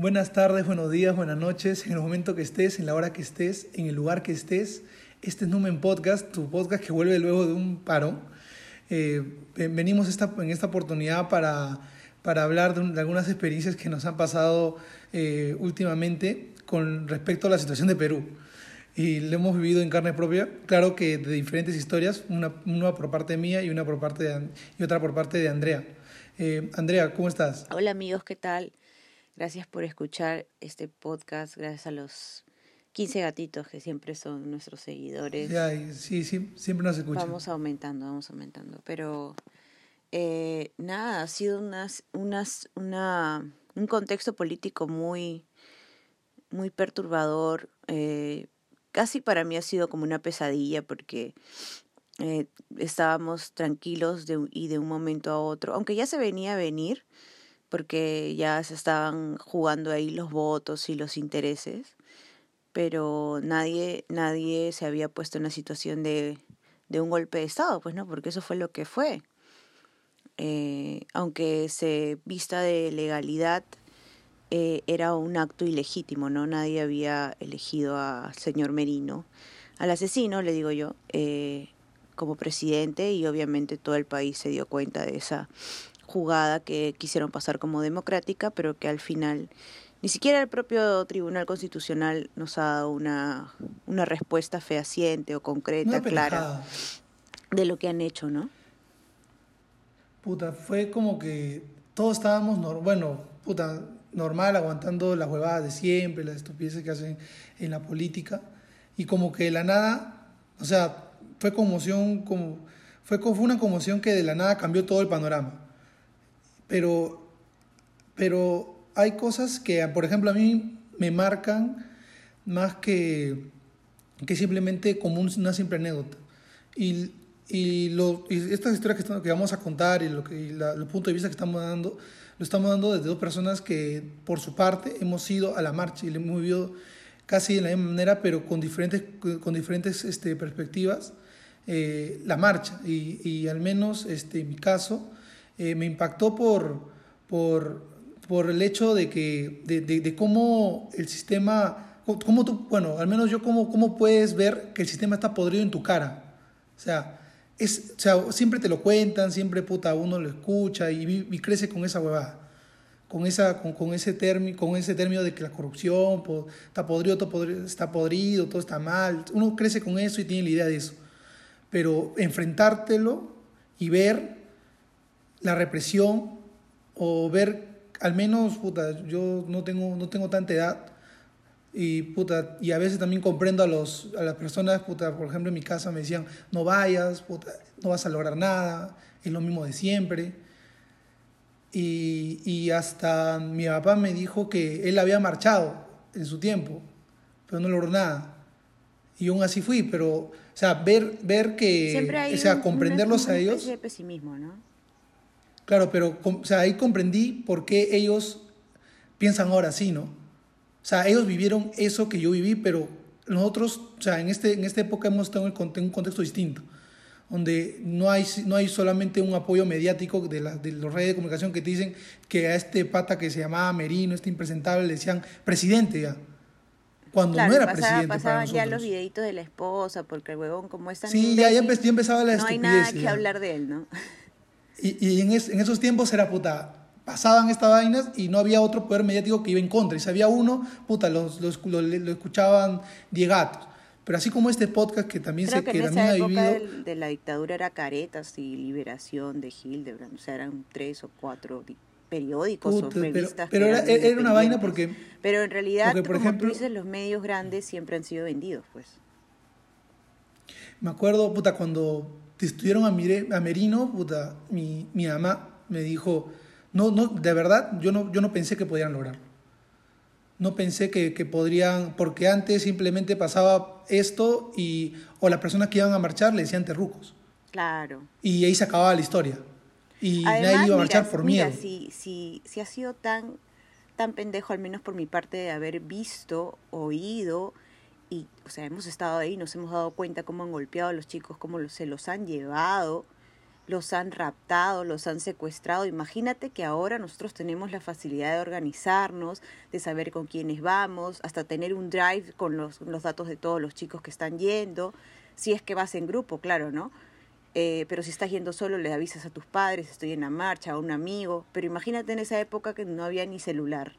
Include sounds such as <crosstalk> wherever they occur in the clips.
Buenas tardes, buenos días, buenas noches, en el momento que estés, en la hora que estés, en el lugar que estés. Este es Numen Podcast, tu podcast que vuelve luego de un paro. Eh, venimos esta, en esta oportunidad para, hablar de, algunas experiencias que nos han pasado eh, últimamente con respecto a la situación de Perú. Y lo hemos vivido en carne propia, claro que de diferentes historias, una, por parte mía y, una por parte de, y otra por parte de Andrea. Eh, Andrea, ¿cómo estás? Hola amigos, ¿qué tal? Gracias por escuchar este podcast, gracias a los 15 gatitos que siempre son nuestros seguidores. Sí, sí, siempre nos escuchan. Vamos aumentando, vamos aumentando. Pero eh, nada, ha sido unas, unas, una, un contexto político muy, muy perturbador. Eh, casi para mí ha sido como una pesadilla porque eh, estábamos tranquilos de, y de un momento a otro, aunque ya se venía a venir, porque ya se estaban jugando ahí los votos y los intereses, pero nadie, nadie se había puesto en la situación de, de un golpe de Estado, pues no, porque eso fue lo que fue. Eh, aunque se vista de legalidad, eh, era un acto ilegítimo, ¿no? Nadie había elegido al señor Merino, al asesino, le digo yo, eh, como presidente y obviamente todo el país se dio cuenta de esa jugada que quisieron pasar como democrática, pero que al final ni siquiera el propio Tribunal Constitucional nos ha dado una, una respuesta fehaciente o concreta, clara, de lo que han hecho, ¿no? Puta, fue como que todos estábamos, bueno, puta, normal, aguantando las huevadas de siempre, las estupideces que hacen en la política, y como que de la nada, o sea, fue conmoción, como, fue, fue una conmoción que de la nada cambió todo el panorama. Pero, pero hay cosas que, por ejemplo, a mí me marcan más que, que simplemente como una simple anécdota. Y, y, lo, y estas historias que, que, vamos a contar y, lo que, y la, el punto de vista que estamos dando, lo estamos dando desde dos personas que, por su parte, hemos ido a la marcha y le hemos vivido casi de la misma manera, pero con diferentes, con diferentes este, perspectivas, eh, la marcha. Y, y, al menos este, en mi caso, eh, me impactó por, por, por, el hecho de, que, de, de, de cómo el sistema, cómo tú, bueno, al menos yo, cómo, cómo puedes ver que el sistema está podrido en tu cara. O sea, es, o sea, siempre te lo cuentan, siempre puta uno lo escucha y, y crece con esa huevada, con, esa, con, con ese término, con ese término de que la corrupción está podrido, todo podrido, está podrido, todo está mal. Uno crece con eso y tiene la idea de eso. Pero enfrentártelo y ver la represión o ver, al menos, puta, yo no tengo, no tengo tanta edad, y, puta, y a veces también comprendo a, los, a las personas, puta, por ejemplo en mi casa me decían, no vayas, puta, no vas a lograr nada, es lo mismo de siempre. Y, y hasta mi papá me dijo que él había marchado en su tiempo, pero no logró nada. Y aún así fui, pero, o sea, ver, ver que, o sea, un, comprenderlos a ellos. de pesimismo, ¿no? Claro, pero, o sea, ahí comprendí por qué ellos piensan ahora así, ¿no? O sea, ellos vivieron eso que yo viví, pero nosotros, o sea, en, este, en esta época hemos estado en un contexto distinto, donde no hay, no hay solamente un apoyo mediático de, la, de los redes de comunicación que te dicen que a este pata que se llamaba Merino, este impresentable, le decían presidente ya. Cuando claro, no era pasaba, presidente. Pasaban para ya los videitos de la esposa, porque el huevón, como es tan Sí, ya, ya, empezaba, la No hay nada que ya. hablar de él, ¿no? Y, y en, es, en esos tiempos era puta, pasaban estas vainas y no había otro poder mediático que iba en contra. Y si había uno, puta, los, los, lo, lo escuchaban diegatos. Pero así como este podcast que también, Creo se, que que en también esa ha época vivido... de la dictadura era Caretas y Liberación de Hildebrand, o sea, eran tres o cuatro di- periódicos Puta, o revistas. pero era, eran era una vaina porque... Pero en realidad, porque, por como ejemplo- tú dices, los medios grandes siempre han sido vendidos, pues. Me acuerdo, puta, cuando destruyeron a, Mire, a Merino, puta, mi, mi mamá me dijo, no, no, de verdad, yo no, yo no pensé que podían lograrlo. No pensé que, que podrían, porque antes simplemente pasaba esto y, o las personas que iban a marchar le decían terrucos. Claro. Y ahí se acababa la historia. Y Además, nadie iba a mira, marchar por mira, miedo. si, si, si ha sido tan, tan pendejo, al menos por mi parte, de haber visto, oído, y, o sea, hemos estado ahí, nos hemos dado cuenta cómo han golpeado a los chicos, cómo los- se los han llevado, los han raptado, los han secuestrado. Imagínate que ahora nosotros tenemos la facilidad de organizarnos, de saber con quiénes vamos, hasta tener un drive con los, los datos de todos los chicos que están yendo, si es que vas en grupo, claro, ¿no? Eh, pero si estás yendo solo, le avisas a tus padres, estoy en la marcha, a un amigo. Pero imagínate en esa época que no había ni celular,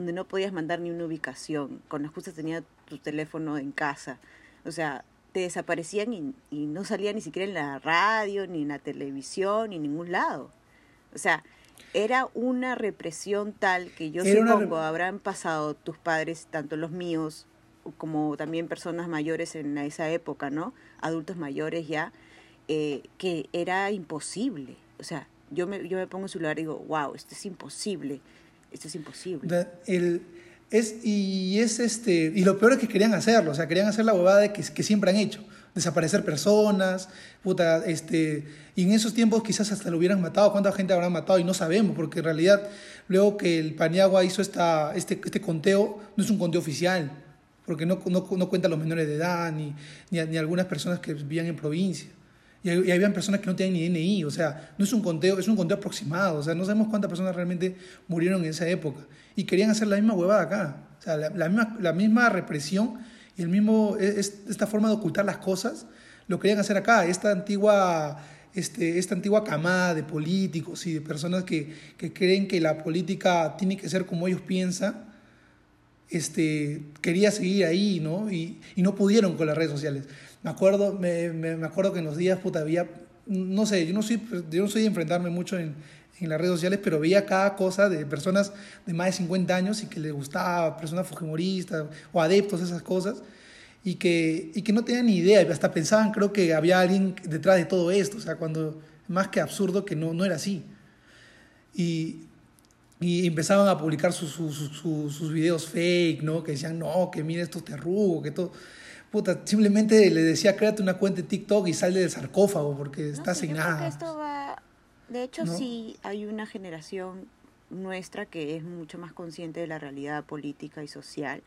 donde no podías mandar ni una ubicación, con las cosas tenía tu teléfono en casa. O sea, te desaparecían y, y, no salía ni siquiera en la radio, ni en la televisión, ni en ningún lado. O sea, era una represión tal que yo supongo habrán pasado tus padres, tanto los míos como también personas mayores en esa época, ¿no? Adultos mayores ya, eh, que era imposible. O sea, yo me, yo me pongo en su lugar y digo, wow, esto es imposible, esto es imposible. El, es, y es este, y lo peor es que querían hacerlo, o sea, querían hacer la bobada que, que siempre han hecho, desaparecer personas, puta, este, y en esos tiempos quizás hasta lo hubieran matado, cuánta gente habrán matado y no sabemos, porque en realidad luego que el Paniagua hizo esta, este, este conteo, no es un conteo oficial, porque no, no, no cuenta los menores de edad, ni, ni, ni algunas personas que vivían en provincia. Y, y habían personas que no tenían ni DNI, o sea, no es un conteo, es un conteo aproximado, o sea, no sabemos cuántas personas realmente murieron en esa época. Y querían hacer la misma huevada acá, o sea, la, la misma, la misma represión y el mismo, es, esta forma de ocultar las cosas, lo querían hacer acá, esta antigua, este, esta antigua camada de políticos y de personas que, que creen que la política tiene que ser como ellos piensan, este, quería seguir ahí, ¿no? Y, y no pudieron con las redes sociales. Me acuerdo, me, me, acuerdo que en los días, puta, había, no sé, yo no soy, yo no soy de enfrentarme mucho en, en las redes sociales, pero veía cada cosa de personas de más de 50 años y que les gustaba, personas fujimoristas o adeptos a esas cosas, y que, y que no tenían ni idea, hasta pensaban, creo que había alguien detrás de todo esto, o sea, cuando, más que absurdo, que no, no era así. Y, y empezaban a publicar sus, sus, sus, sus videos fake, ¿no? Que decían, no, que mira estos terrugos, que todo puta, simplemente le decía, créate una cuenta de TikTok y sale del sarcófago porque no, estás sí, sin nada. Esto va... De hecho, ¿no? sí hay una generación nuestra que es mucho más consciente de la realidad política y social.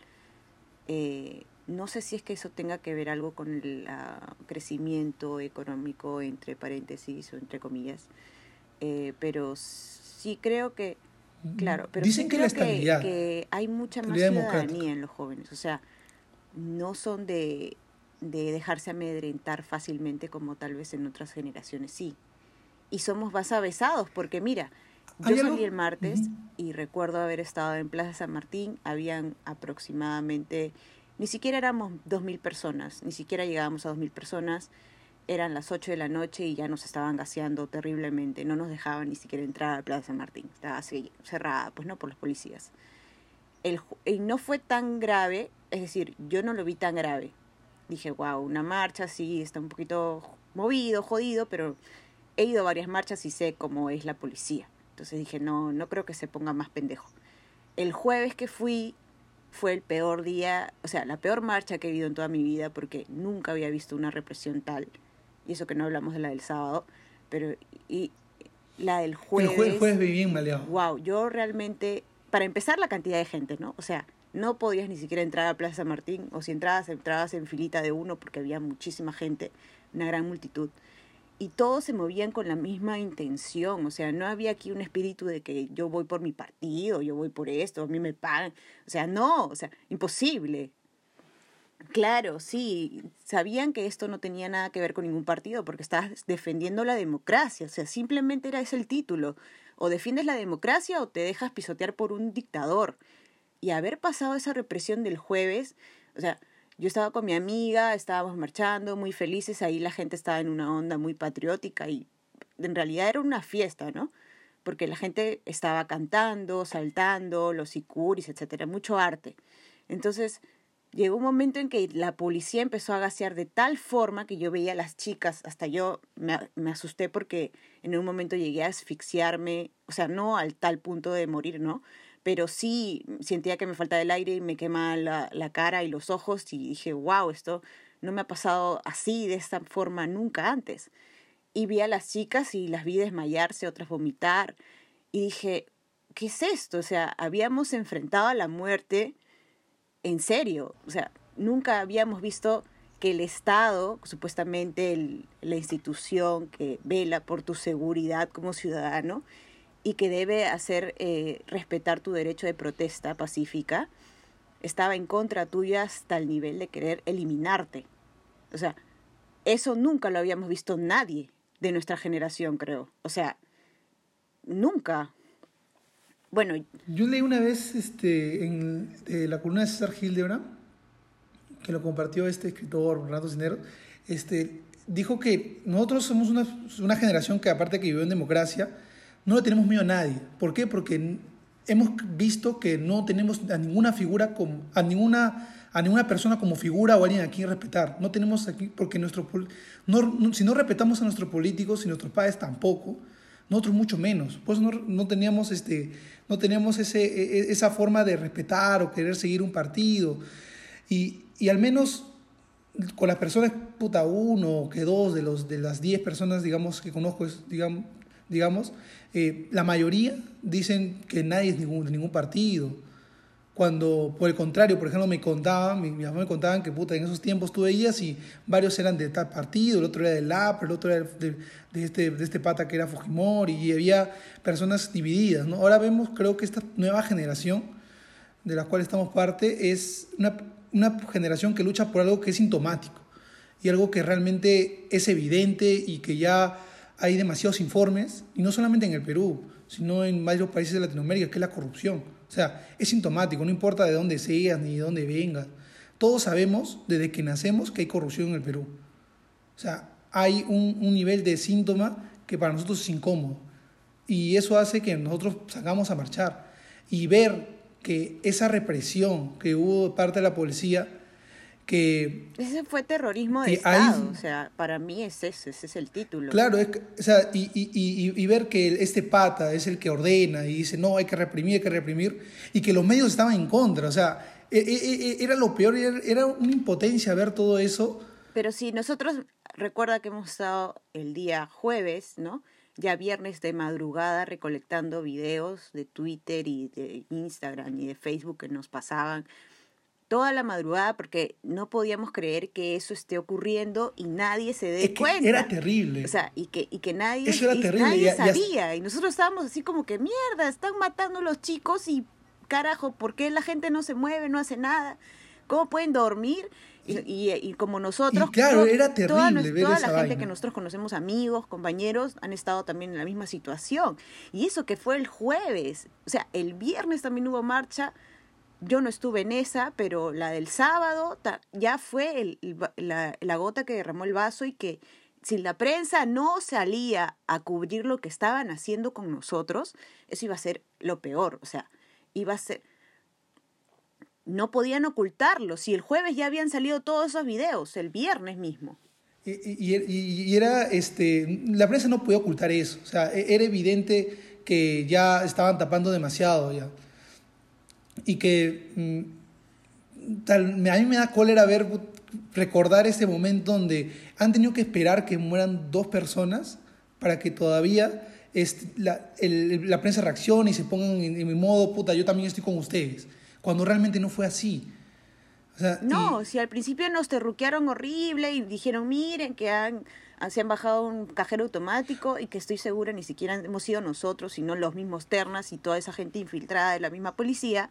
Eh, no sé si es que eso tenga que ver algo con el uh, crecimiento económico, entre paréntesis o entre comillas, eh, pero sí creo que, claro, pero Dicen sí que creo la estabilidad, que, que hay mucha más ciudadanía en los jóvenes. O sea, no son de, de dejarse amedrentar fácilmente como tal vez en otras generaciones sí. Y somos más avesados porque mira, yo salí el martes uh -huh. y recuerdo haber estado en Plaza San Martín, habían aproximadamente, ni siquiera éramos dos mil personas, ni siquiera llegábamos a dos mil personas, eran las 8 de la noche y ya nos estaban gaseando terriblemente, no nos dejaban ni siquiera entrar a Plaza San Martín, estaba así, cerrada, pues no, por los policías. El, y no fue tan grave, es decir, yo no lo vi tan grave. Dije, wow, una marcha, sí, está un poquito movido, jodido, pero he ido a varias marchas y sé cómo es la policía. Entonces dije, no, no creo que se ponga más pendejo. El jueves que fui fue el peor día, o sea, la peor marcha que he vivido en toda mi vida porque nunca había visto una represión tal. Y eso que no hablamos de la del sábado, pero y la del jueves. El jueves, viví bien maleado. Wow, yo realmente para empezar la cantidad de gente, ¿no? O sea, no podías ni siquiera entrar a Plaza Martín, o si entrabas, entrabas en filita de uno porque había muchísima gente, una gran multitud. Y todos se movían con la misma intención, o sea, no había aquí un espíritu de que yo voy por mi partido, yo voy por esto, a mí me pagan, o sea, no, o sea, imposible. Claro, sí, sabían que esto no tenía nada que ver con ningún partido porque estabas defendiendo la democracia, o sea, simplemente era ese el título o defiendes la democracia o te dejas pisotear por un dictador. Y haber pasado esa represión del jueves, o sea, yo estaba con mi amiga, estábamos marchando, muy felices, ahí la gente estaba en una onda muy patriótica y en realidad era una fiesta, ¿no? Porque la gente estaba cantando, saltando, los sicuris, etcétera, mucho arte. Entonces, llegó un momento en que la policía empezó a gasear de tal forma que yo veía a las chicas, hasta yo me, me, asusté porque en un momento llegué a asfixiarme, o sea, no al tal punto de morir, ¿no? Pero sí sentía que me faltaba el aire y me quemaba la, la cara y los ojos y dije, wow, esto no me ha pasado así, de esta forma, nunca antes. Y vi a las chicas y las vi desmayarse, otras vomitar, y dije, ¿qué es esto? O sea, habíamos enfrentado a la muerte en serio. O sea, nunca habíamos visto que el Estado, supuestamente la institución que vela por tu seguridad como ciudadano y que debe hacer eh, respetar tu derecho de protesta pacífica, estaba en contra tuya hasta el nivel de querer eliminarte. O sea, eso nunca lo habíamos visto nadie de nuestra generación, creo. O sea, nunca. Bueno. Yo leí una vez este, en la columna de César Hildebrand, que lo compartió este escritor, Renato Cinero, este, dijo que nosotros somos una, una generación que aparte que vivió en democracia, no le tenemos miedo a nadie. ¿Por qué? Porque hemos visto que no tenemos a ninguna figura, como, a, ninguna, a ninguna persona como figura o alguien a quien respetar. No tenemos aquí, porque nuestro, no, si no respetamos a nuestros políticos y nuestros padres tampoco, nosotros mucho menos. Pues no, no teníamos, este, no teníamos ese, e, e, esa forma de respetar o querer seguir un partido. Y, y al menos con las personas, puta, uno que dos de, los, de las diez personas, digamos, que conozco, digamos, digamos eh, la mayoría dicen que nadie es ningún, de ningún partido. Cuando, por el contrario, por ejemplo, me contaban, mi, mi me contaban que puta, en esos tiempos tú veías y varios eran de tal partido, el otro era del APR, el otro era de, de, este, de este pata que era Fujimori, y había personas divididas. ¿no? Ahora vemos, creo que esta nueva generación de la cual estamos parte es una, una generación que lucha por algo que es sintomático y algo que realmente es evidente y que ya hay demasiados informes, y no solamente en el Perú, sino en varios países de Latinoamérica, que es la corrupción. O sea, es sintomático, no importa de dónde seas ni de dónde vengas. Todos sabemos desde que nacemos que hay corrupción en el Perú. O sea, hay un, un nivel de síntoma que para nosotros es incómodo. Y eso hace que nosotros salgamos a marchar. Y ver que esa represión que hubo de parte de la policía que... Ese fue terrorismo de Estado, o sea, para mí es ese, ese es el título. Claro, es, o sea, y, y, y, ver que este pata es el que ordena y dice, no, hay que reprimir, hay que reprimir, y que los medios estaban en contra, o sea, e, e, e, era lo peor, era una impotencia ver todo eso. Pero si nosotros, recuerda que hemos estado el día jueves, ¿no? Ya viernes de madrugada recolectando videos de Twitter y de Instagram y de Facebook que nos pasaban toda la madrugada porque no podíamos creer que eso esté ocurriendo y nadie se dé cuenta. Era terrible. O sea, y que, y que nadie, nadie sabía. Y nosotros estábamos así como que, mierda, están matando a los chicos y carajo, ¿por qué la gente no se mueve, no hace nada? ¿Cómo pueden dormir? Y, y, como nosotros, claro, era terrible toda, la gente que nosotros conocemos, amigos, compañeros, han estado también en la misma situación. Y eso que fue el jueves, o sea, el viernes también hubo marcha, yo no estuve en esa, pero la del sábado ya fue la, gota que derramó el vaso y que si la prensa no salía a cubrir lo que estaban haciendo con nosotros, eso iba a ser lo peor. O sea, iba a ser... No podían ocultarlo. Si el jueves ya habían salido todos esos videos, el viernes mismo. Y, y, era, este, la prensa no podía ocultar eso. O sea, e, era evidente que ya estaban tapando demasiado ya y que mm, tal, a mí me da cólera ver, recordar ese momento donde han tenido que esperar que mueran dos personas para que todavía este, la, la, prensa reaccione y se pongan en, mi modo, puta, yo también estoy con ustedes, cuando realmente no fue así. no, si al principio nos terruquearon horrible y dijeron, miren que han, se han bajado un cajero automático y que estoy segura ni siquiera hemos sido nosotros, sino los mismos ternas y toda esa gente infiltrada de la misma policía,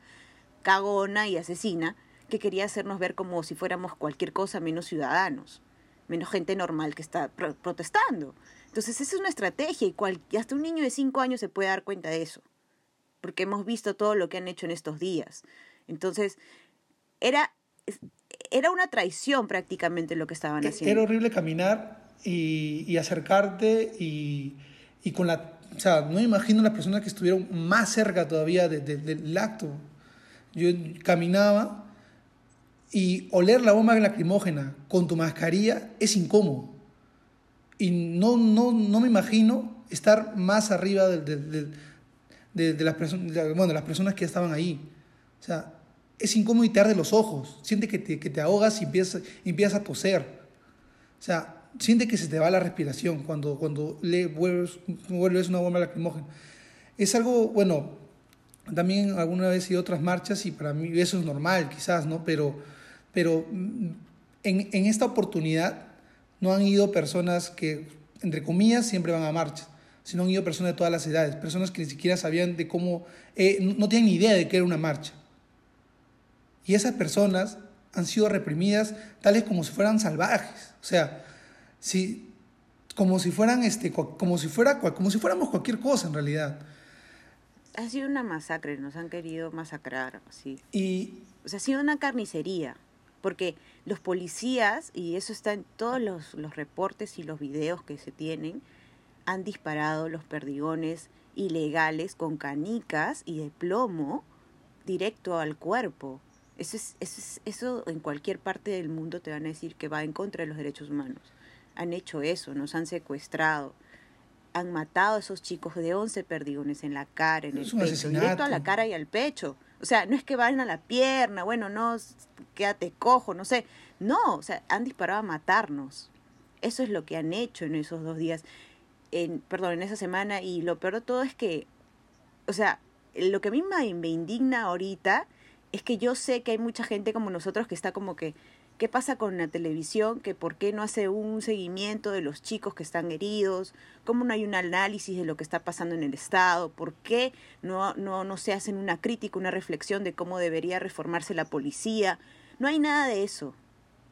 cagona y asesina que quería hacernos ver como si fuéramos cualquier cosa menos ciudadanos, menos gente normal que está protestando. Entonces esa es una estrategia y, hasta un niño de cinco años se puede dar cuenta de eso, porque hemos visto todo lo que han hecho en estos días. Entonces era, era una traición prácticamente lo que estaban haciendo. Era horrible caminar y, acercarte y, con la... O sea, no me imagino las personas que estuvieron más cerca todavía del acto. Yo caminaba y oler la bomba lacrimógena con tu mascarilla es incómodo. Y no, no, no me imagino estar más arriba de, de, las, bueno, las personas que estaban ahí. O sea, es incómodo y te arde los ojos. Siente que te, que te ahogas y empiezas, empiezas a toser. O sea, siente que se te va la respiración cuando, cuando le vuelves, vuelves una bomba lacrimógena. Es algo, bueno, también alguna vez ido otras marchas y para mí eso es normal, quizás, ¿no? Pero, pero mm, en, en esta oportunidad no han ido personas que, entre comillas, siempre van a marchas, sino han ido personas de todas las edades, personas que ni siquiera sabían de cómo, eh, no tienen ni idea de qué era una marcha. Y esas personas han sido reprimidas tales como si fueran salvajes. O sea, si, como si fueran este, como si fuera como si fuéramos cualquier cosa en realidad. Ha sido una masacre, nos han querido masacrar, sí. Y o sea, ha sido una carnicería, porque los policías y eso está en todos los, los reportes y los videos que se tienen, han disparado los perdigones ilegales con canicas y de plomo directo al cuerpo. Eso, es, eso, es, eso en cualquier parte del mundo te van a decir que va en contra de los derechos humanos. Han hecho eso, nos han secuestrado, han matado a esos chicos de 11 perdigones en la cara, en el pecho, directo a la cara y al pecho. O sea, no es que vayan a la pierna, bueno, no, quédate cojo, no sé. No, o sea, han disparado a matarnos. Eso es lo que han hecho en esos dos días, en, perdón, en esa semana. Y lo peor de todo es que, o sea, lo que a mí me indigna ahorita es que yo sé que hay mucha gente como nosotros que está como que, ¿qué pasa con la televisión? Que por qué no hace un seguimiento de los chicos que están heridos, cómo no hay un análisis de lo que está pasando en el Estado, por qué no, no, no se hacen una crítica, una reflexión de cómo debería reformarse la policía. No hay nada de eso.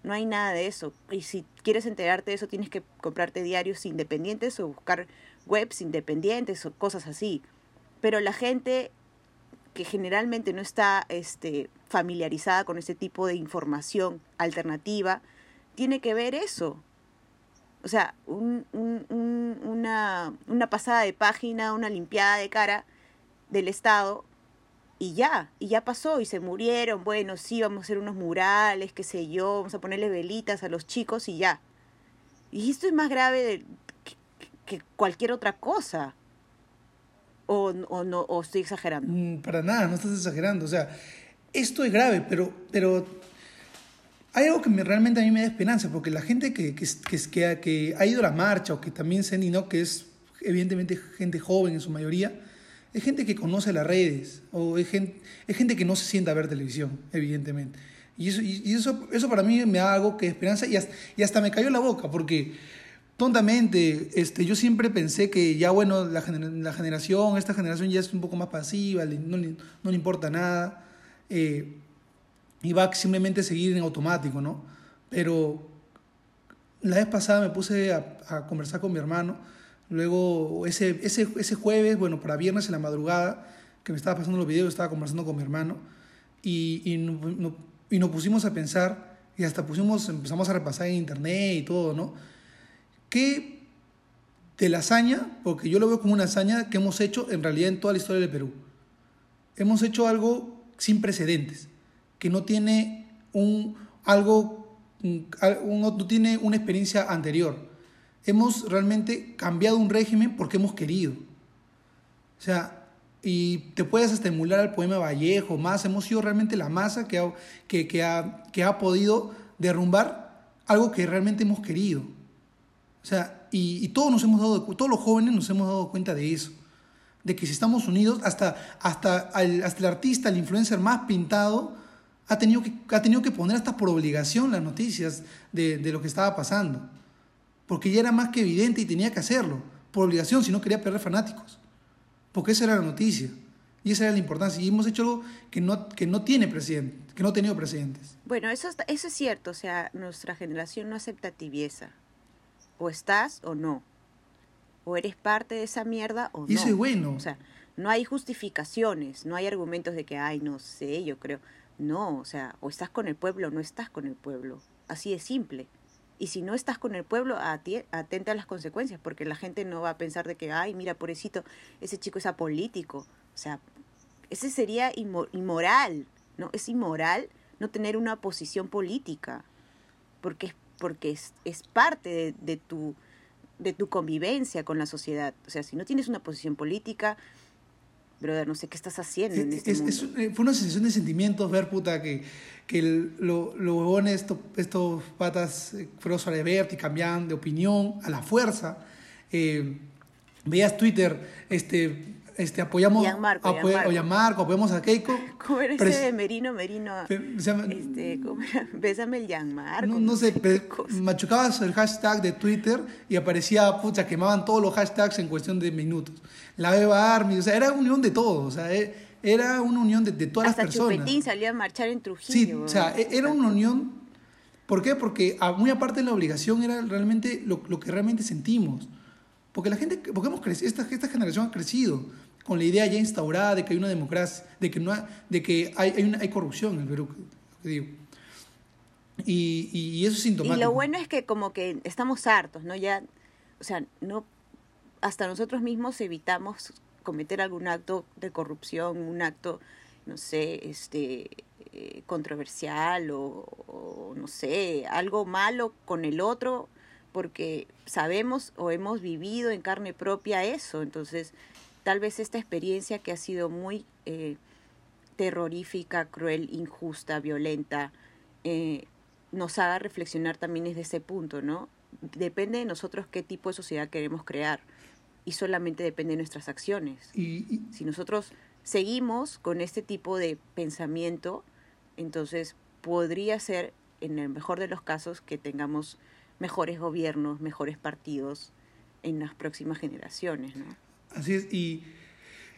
No hay nada de eso. Y si quieres enterarte de eso, tienes que comprarte diarios independientes o buscar webs independientes o cosas así. Pero la gente que generalmente no está este, familiarizada con ese tipo de información alternativa, tiene que ver eso. O sea, un, una, una pasada de página, una limpiada de cara del Estado y ya, y ya pasó, y se murieron, bueno, sí, vamos a hacer unos murales, qué sé yo, vamos a ponerle velitas a los chicos y ya. Y esto es más grave que, cualquier otra cosa. O, o, no, o estoy exagerando. Mm, para nada, no estás exagerando. O sea, esto es grave, pero, pero hay algo que me, realmente a mí me da esperanza, porque la gente que, que, que, que ha ido a la marcha o que también se no que es evidentemente gente joven en su mayoría, es gente que conoce las redes o es gente, es gente que no se sienta a ver televisión, evidentemente. Y eso, y eso, eso para mí me da algo que esperanza y hasta, y hasta me cayó la boca porque tontamente este, yo siempre pensé que ya bueno, la, la generación, esta generación ya es un poco más pasiva, no, no le importa nada eh, y va simplemente a seguir en automático, ¿no? Pero la vez pasada me puse a, a conversar con mi hermano Luego, ese, ese, ese jueves, bueno, para viernes en la madrugada, que me estaba pasando los videos, estaba conversando con mi hermano y, y, no, y nos pusimos a pensar y hasta pusimos, empezamos a repasar en internet y todo, ¿no? ¿Qué de la hazaña, porque yo lo veo como una hazaña que hemos hecho en realidad en toda la historia del Perú. Hemos hecho algo sin precedentes, que no tiene un, algo, no tiene una experiencia anterior hemos realmente cambiado un régimen porque hemos querido. O sea, y te puedes hasta emular al poema Vallejo, más, hemos sido realmente la masa que ha, que, que ha, que ha podido derrumbar algo que realmente hemos querido. O sea, y, todos nos hemos dado, todos los jóvenes nos hemos dado cuenta de eso, de que si estamos unidos, hasta, hasta, hasta el artista, el influencer más pintado, ha tenido que, ha tenido que poner hasta por obligación las noticias de, de lo que estaba pasando porque ya era más que evidente y tenía que hacerlo, por obligación, si no quería perder fanáticos. Porque esa era la noticia. Y esa era la importancia. Y hemos hecho algo que no, que no tiene presidente, que no ha tenido presidentes. Bueno, eso, eso es cierto. O sea, nuestra generación no acepta tibieza. O estás o no. O eres parte de esa mierda o no. Y eso es bueno. O sea, no hay justificaciones, no hay argumentos de que, ay, no sé, yo creo. No, o sea, o estás con el pueblo o no estás con el pueblo. Así de simple. Y si no estás con el pueblo, atenta a las consecuencias, porque la gente no va a pensar de que, ay, mira, pobrecito, ese chico es apolítico. O sea, ese sería inmoral, ¿no? Es inmoral no tener una posición política, porque es, porque es, es parte de, de, tu, de tu convivencia con la sociedad. O sea, si no tienes una posición política, brother, no sé qué estás haciendo en este eh, fue una sensación de sentimientos ver, puta, que, que los huevones, estos, estos patas eh, fueron sobre verte y cambiaban de opinión a la fuerza. Eh, veías Twitter, este, este, apoyamos Gianmarco, apoya- Gianmarco. o Gianmarco, apoyamos a Keiko. <laughs> ¿Cómo era ese de Merino, Merino? Pe- se llama- Este, ¿cómo era? <laughs> Bésame el Gianmarco. No, no sé, <laughs> machucabas el hashtag de Twitter y aparecía, pucha, quemaban todos los hashtags en cuestión de minutos. La Beba Army, o sea, era unión de todos, o sea, e- era una unión de, de todas Hasta las personas. Chupetín salió a marchar en Trujillo. Sí, o sea, e- era una unión. ¿Por qué? Porque muy aparte de la obligación era realmente lo, lo que realmente sentimos. Porque la gente, porque hemos crecido, esta, esta generación ha crecido con la idea ya instaurada de que hay una democracia, de que no hay, de que hay, hay, una- hay corrupción en el Perú, que digo. Y, y, y eso es Y sintomático. lo bueno es que como que estamos hartos, ¿no? Ya, o sea, no, hasta nosotros mismos evitamos cometer algún acto de corrupción, un acto, no sé, este eh, controversial o, o, no sé, algo malo con el otro, porque sabemos o hemos vivido en carne propia eso. Entonces, tal vez esta experiencia que ha sido muy eh, terrorífica, cruel, injusta, violenta, eh, nos haga reflexionar también desde ese punto, ¿no? Depende de nosotros qué tipo de sociedad queremos crear y solamente depende de nuestras acciones. Y, y- Si nosotros seguimos con este tipo de pensamiento, entonces podría ser, en el mejor de los casos, que tengamos mejores gobiernos, mejores partidos en las próximas generaciones, ¿no? Así es, y,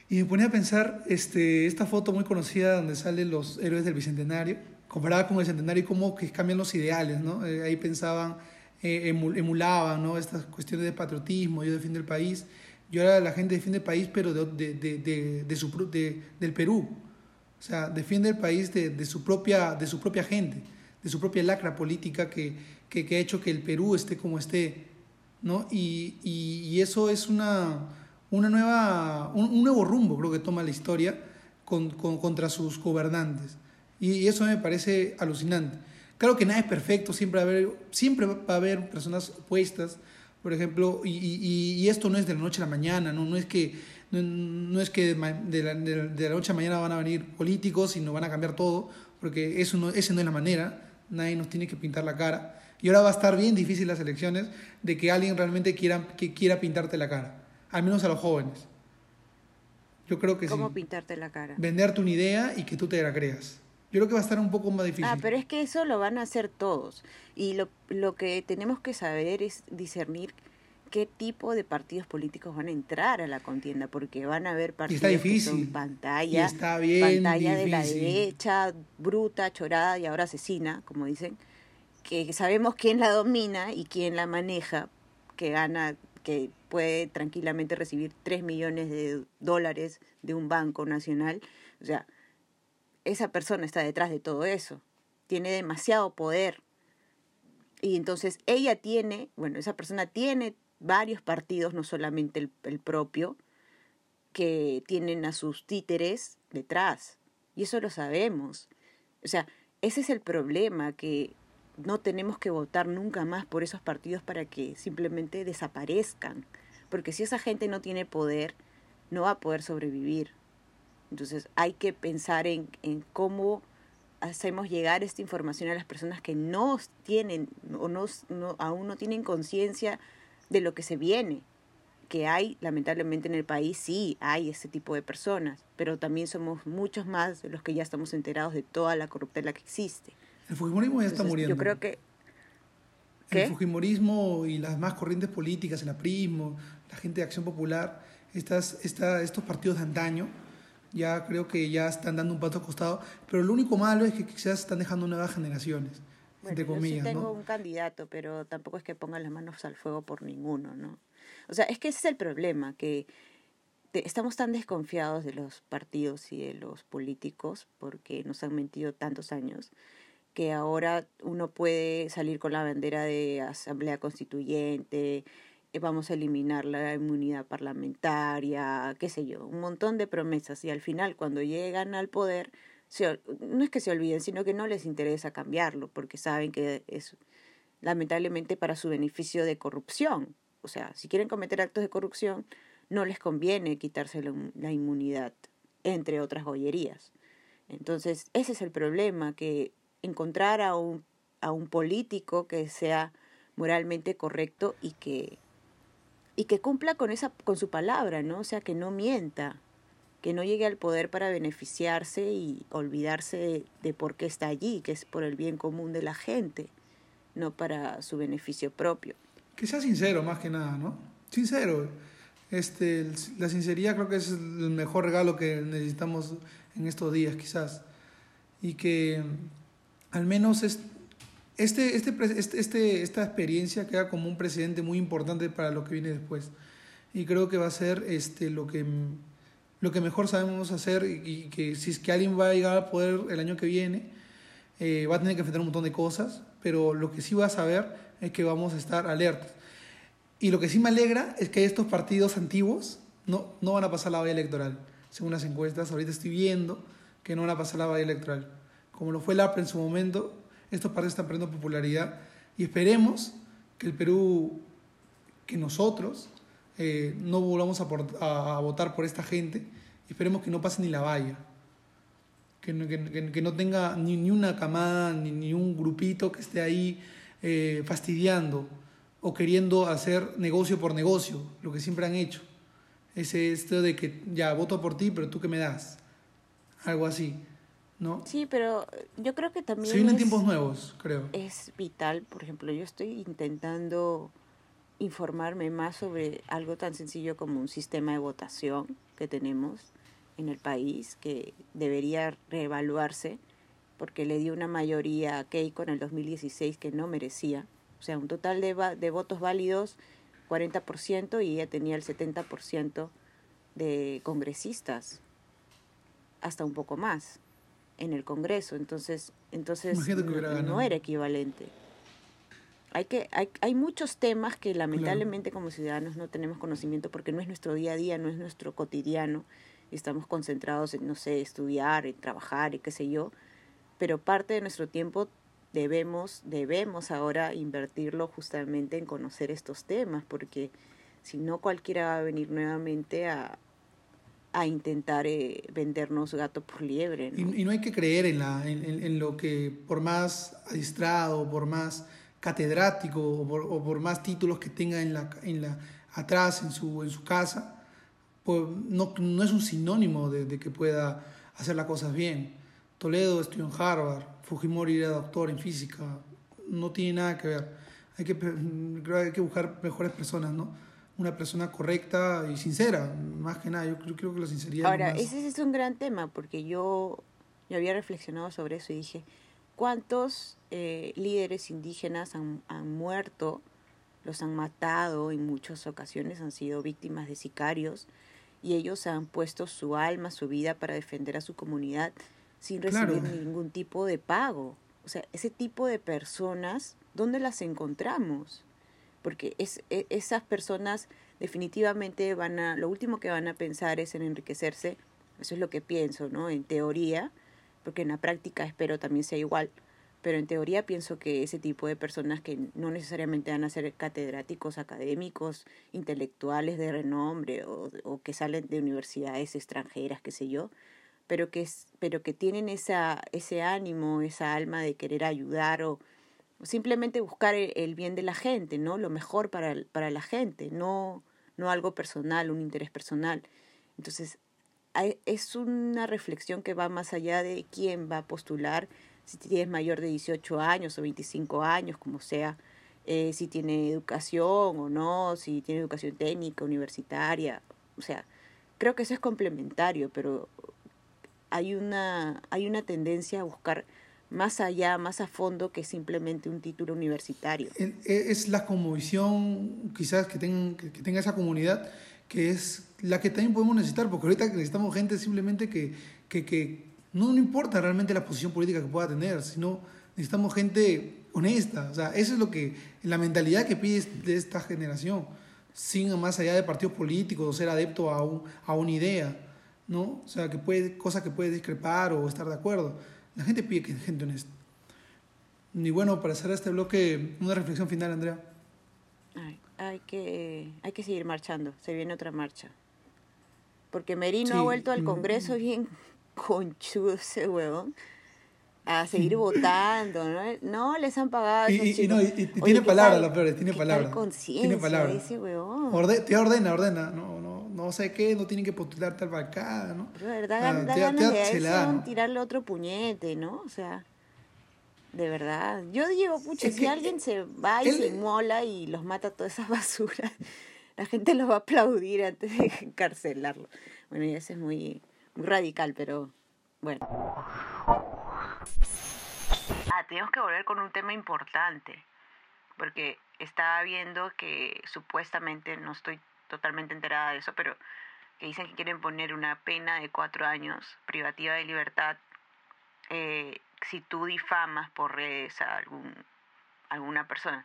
y me ponía a pensar este, esta foto muy conocida donde salen los héroes del Bicentenario, comparada con el Centenario y cómo que cambian los ideales, ¿no? Eh, ahí pensaban, eh, emu- emulaban, ¿no? Estas cuestiones de patriotismo, yo defiendo el país, y ahora la gente defiende el país, pero de, de, de, de- su, del Perú. O sea, defiende el país de su, propia, de su propia gente, de su propia lacra política que, que, que ha hecho que el Perú esté como esté, ¿no? Y, y, y eso es una, una nueva, un, un nuevo rumbo, creo que toma la historia con, con- contra sus gobernantes. Y, y eso me parece alucinante. Claro que nada es perfecto, siempre va a haber, siempre va a haber personas opuestas, por ejemplo, y, esto no es de la noche a la mañana, no, no es que, no, es que de, la, de la- la noche a mañana van a venir políticos y nos van a cambiar todo, porque eso no, esa no es la manera, nadie nos tiene que pintar la cara. Y ahora va a estar bien difícil las elecciones de que alguien realmente quiera, que quiera pintarte la cara, al menos a los jóvenes. Yo creo que ¿Cómo sí. pintarte la cara? Venderte una idea y que tú te la creas. Yo creo que va a estar un poco más difícil. Ah, pero es que eso lo van a hacer todos. Y lo, lo que tenemos que saber es discernir qué tipo de partidos políticos van a entrar a la contienda, porque van a haber partidos que son pantalla, Y está bien pantalla de la derecha, bruta, chorada y ahora asesina, como dicen, que sabemos quién la domina y quién la maneja, que gana, que puede tranquilamente recibir 3 millones de dólares de un banco nacional. O sea, esa persona está detrás de todo eso. Tiene demasiado poder. Y entonces ella tiene, bueno, esa persona tiene varios partidos, no solamente el, el propio, que tienen a sus títeres detrás. Y eso lo sabemos. O sea, ese es el problema, que no tenemos que votar nunca más por esos partidos para que simplemente desaparezcan. Porque si esa gente no tiene poder, no va a poder sobrevivir. Entonces hay que pensar en, en cómo hacemos llegar esta información a las personas que no tienen o no, no- aún no tienen conciencia de lo que se viene. Que hay, lamentablemente en el país, sí, hay ese tipo de personas, pero también somos muchos más los que ya estamos enterados de toda la corruptela que existe. El Fujimorismo ya está Entonces, muriendo. Yo creo que... ¿Qué? El Fujimorismo y las más corrientes políticas, el aprismo, la gente de Acción Popular, estas, esta- estos partidos de antaño, ya creo que ya están dando un paso al costado. Pero lo único malo es que quizás están dejando nuevas generaciones, Bueno, entre yo comillas, sí tengo ¿no? un candidato, pero tampoco es que pongan las manos al fuego por ninguno, ¿no? O sea, es que ese es el problema, que te- estamos tan desconfiados de los partidos y de los políticos, porque nos han mentido tantos años, que ahora uno puede salir con la bandera de Asamblea Constituyente, eh, vamos a eliminar la inmunidad parlamentaria, qué sé yo, un montón de promesas y al final cuando llegan al poder, se no es que se olviden, sino que no les interesa cambiarlo porque saben que es lamentablemente para su beneficio de corrupción. O sea, si quieren cometer actos de corrupción, no les conviene quitarse la, inmunidad, entre otras gollerías. Entonces, ese es el problema, que encontrar a un, a un político que sea moralmente correcto y que, y que cumpla con, esa, con su palabra, ¿no? O sea, que no mienta. que no llegue al poder para beneficiarse y olvidarse de, de por qué está allí, que es por el bien común de la gente, no para su beneficio propio. Que sea sincero más que nada, ¿no? Sincero. Este, la sinceridad creo que es el mejor regalo que necesitamos en estos días, quizás. Y que al menos es, este, este, este, este, esta experiencia queda como un precedente muy importante para lo que viene después. Y creo que va a ser lo, que, lo que mejor sabemos hacer y, que si es que alguien va a llegar al poder el año que viene, eh, va a tener que enfrentar un montón de cosas, pero lo que sí va a saber es que vamos a estar alertas. Y lo que sí me alegra es que estos partidos antiguos no, no van a pasar la valla electoral. Según las encuestas, ahorita estoy viendo que no van a pasar la valla electoral. Como lo fue el APRE en su momento, estos partidos están perdiendo popularidad y esperemos que el Perú, que nosotros eh, no volvamos a, votar por esta gente y esperemos que no pase ni la valla. Que, que, no tenga ni, ni una camada, ni, ni, un grupito que esté ahí eh, fastidiando o queriendo hacer negocio por negocio, lo que siempre han hecho. Ese esto de que ya voto por ti, pero tú qué me das. Algo así. ¿No? Sí, pero yo creo que también... Se vienen tiempos nuevos, creo. Es vital, por ejemplo, yo estoy intentando informarme más sobre algo tan sencillo como un sistema de votación que tenemos en el país, que debería reevaluarse, porque le dio una mayoría a Keiko en el 2016 que no merecía. O sea, un total de, de votos válidos, 40%, y ella tenía el 70% de congresistas, hasta un poco más en el Congreso, entonces, entonces no, era equivalente. Hay, que, hay, hay muchos temas que lamentablemente como ciudadanos no tenemos conocimiento porque no es nuestro día a día, no es nuestro cotidiano. Estamos concentrados en, no sé, estudiar, en trabajar y qué sé yo, pero parte de nuestro tiempo debemos, debemos ahora invertirlo justamente en conocer estos temas, porque si no cualquiera va a venir nuevamente a, a intentar eh, vendernos gato por liebre. Y, no hay que creer en, la, en, en, lo que por más adiestrado, por más catedrático o por, o por, más títulos que tenga en la, en la, atrás en su, en su casa, pues no, no es un sinónimo de, de, que pueda hacer las cosas bien. Toledo estudió en Harvard, Fujimori era doctor en física, no tiene nada que ver. Hay que, <laughs> hay que buscar mejores personas, ¿no? Una persona correcta y sincera, más que nada. Yo, creo que la sinceridad. Ahora, ese es un gran tema, porque yo, yo había reflexionado sobre eso y dije, ¿cuántos eh, líderes indígenas han, han muerto? Los han matado, en muchas ocasiones han sido víctimas de sicarios y ellos han puesto su alma, su vida para defender a su comunidad sin recibir ningún tipo de pago. O sea, ese tipo de personas, ¿dónde las encontramos? Porque es, e, esas personas definitivamente van a, lo último que van a pensar es en enriquecerse, eso es lo que pienso, ¿no? En teoría, porque en la práctica espero también sea igual, pero en teoría pienso que ese tipo de personas que no necesariamente van a ser catedráticos académicos, intelectuales de renombre o, o que salen de universidades extranjeras, qué sé yo, pero que, pero que tienen esa, ese ánimo, esa alma de querer ayudar o, simplemente buscar el bien de la gente, ¿no? Lo mejor para, para la gente, no, no algo personal, un interés personal. Entonces, es una reflexión que va más allá de quién va a postular, si tienes mayor de 18 años o 25 años, como sea, eh, si tiene educación o no, si tiene educación técnica, universitaria, o sea, creo que eso es complementario, pero hay una, hay una tendencia a buscar más allá, más a fondo que simplemente un título universitario. Es la conmovisión quizás que, que tenga esa comunidad que es la que también podemos necesitar, porque ahorita necesitamos gente simplemente que, que, que no, no importa realmente la posición política que pueda tener, sino necesitamos gente honesta. O sea, eso es lo que, la mentalidad que pide de esta generación, sin más allá de partidos políticos o ser adepto a, un, a una idea, ¿no? O sea, que puede, cosas que puede discrepar o estar de acuerdo la gente pide que gente honesta. Y bueno, para cerrar este bloque, una reflexión final, Andrea. hay, que, hay que seguir marchando, se viene otra marcha. Porque Merino ha vuelto al Congreso bien <laughs> conchudo ese huevón a seguir votando, ¿no? No, les han pagado. Y, no, y, tiene palabra, la peor, tiene palabra. Tiene palabra. Ese huevón. Orde, te ordena, ordena. No, no, sé qué, no tienen que postular tal vacada, ¿no? Pero de verdad, da, ganas de tirarle otro puñete, ¿no? O sea, de verdad. Yo digo, pucha, si alguien se va y se inmola y los mata todas esas <laughs> basuras, la gente los va a aplaudir antes de encarcelarlo. Bueno, y eso es muy, muy radical, pero bueno. Ah, tenemos que volver con un tema importante, porque estaba viendo que supuestamente, no estoy totalmente enterada de eso, pero que dicen que quieren poner una pena de cuatro años privativa de libertad eh, si tú difamas por redes a algún, alguna persona.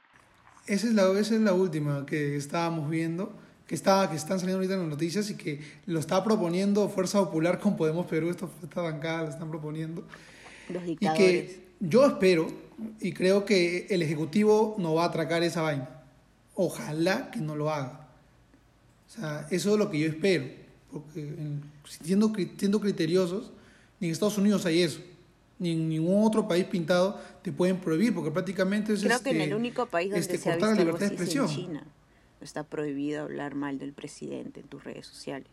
Esa es, la, esa es la última que estábamos viendo, que, estaba, que están saliendo ahorita en las noticias y que lo está proponiendo Fuerza Popular con Podemos Perú, esta, esta bancada lo están proponiendo. Los dictadores. Y que yo espero y creo que el Ejecutivo no va a atracar esa vaina. Ojalá que no lo haga. O sea, eso es lo que yo espero. Porque siendo, siendo criteriosos, ni en Estados Unidos hay eso. Ni en ningún otro país pintado te pueden prohibir, porque prácticamente es Creo que en el este, único país donde este, se ha visto la libertad de expresión. en China. Está prohibido hablar mal del presidente en tus redes sociales.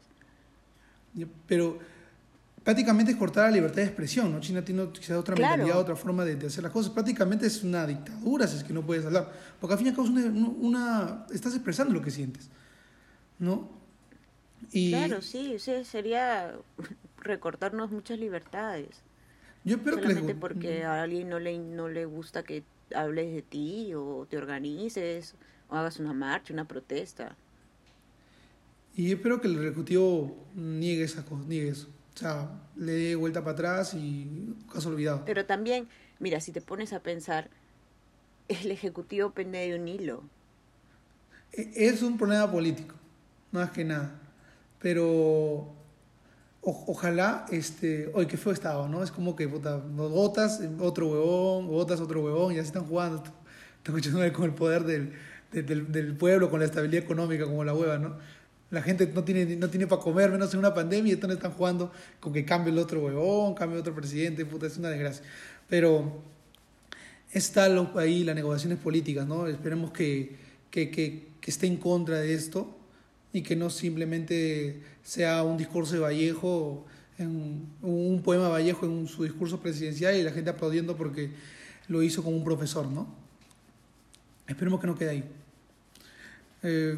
Pero prácticamente es cortar la libertad de expresión, ¿no? China tiene quizás otra mentalidad, otra forma de, hacer las cosas. Prácticamente es una dictadura si es que no puedes hablar. Porque al fin y al cabo una, estás expresando lo que sientes, ¿no? Y, claro, sí, sería <laughs> recortarnos muchas libertades. Yo espero Solamente porque a alguien no le, no le gusta que hables de ti o te organices o hagas una marcha, una protesta. Y espero que el Ejecutivo niegue esa cosa, niegue eso. O sea, le dé vuelta para atrás y caso olvidado. Pero también, mira, si te pones a pensar, el Ejecutivo pende de un hilo. E, es un problema político, más que nada. Pero ojalá, este, hoy que fue estado, ¿no? Es como que puta, votas otro huevón, votas otro huevón, y así están jugando. Están escuchando con el poder del, del, del, pueblo, con la estabilidad económica, como la hueva, ¿no? La gente no tiene, no tiene para comer, menos en una pandemia, y entonces están jugando con que cambie el otro huevón, cambie otro presidente, puta, es una desgracia. Pero está ahí las negociaciones políticas, ¿no? Esperemos que, que, que, que esté en contra de esto y que no simplemente sea un discurso de Vallejo, en, un poema de Vallejo en su discurso presidencial y la gente aplaudiendo porque lo hizo como un profesor, ¿no? Esperemos que no quede ahí. Eh,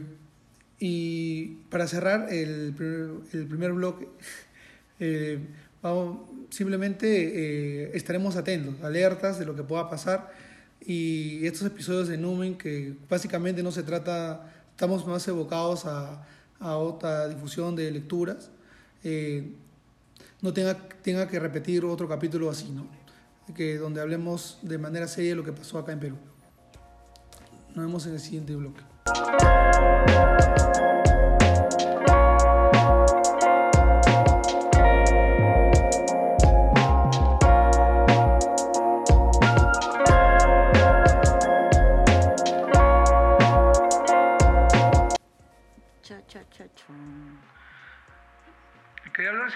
y para cerrar el, el primer bloque, <laughs> eh, vamos, simplemente eh, estaremos atentos, alertas de lo que pueda pasar. Y estos episodios de Numen, que básicamente no se trata, estamos más evocados a, a otra difusión de lecturas, eh, no tenga, tenga que repetir otro capítulo así, ¿no? Que donde hablemos de manera seria de lo que pasó acá en Perú. Nos vemos en el siguiente bloque.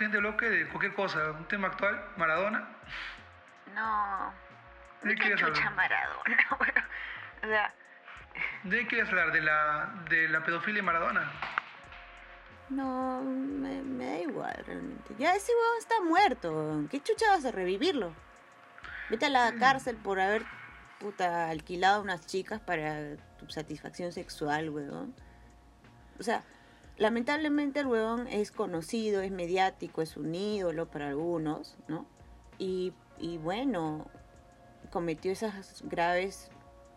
Siguiente bloque de cualquier cosa, un tema actual, Maradona. No. ¿De qué quieres hablar? Maradona, <laughs> bueno, o sea, ¿De qué quieres hablar? ¿De la, de la pedofilia y Maradona? No, me, da igual realmente. Ya ese huevón está muerto. ¿Qué chucha vas a revivirlo? Vete a la cárcel por haber puta alquilado a unas chicas para tu satisfacción sexual, huevón. O sea, lamentablemente el huevón es conocido, es mediático, es un ídolo para algunos, ¿no? Y, y bueno, cometió esas graves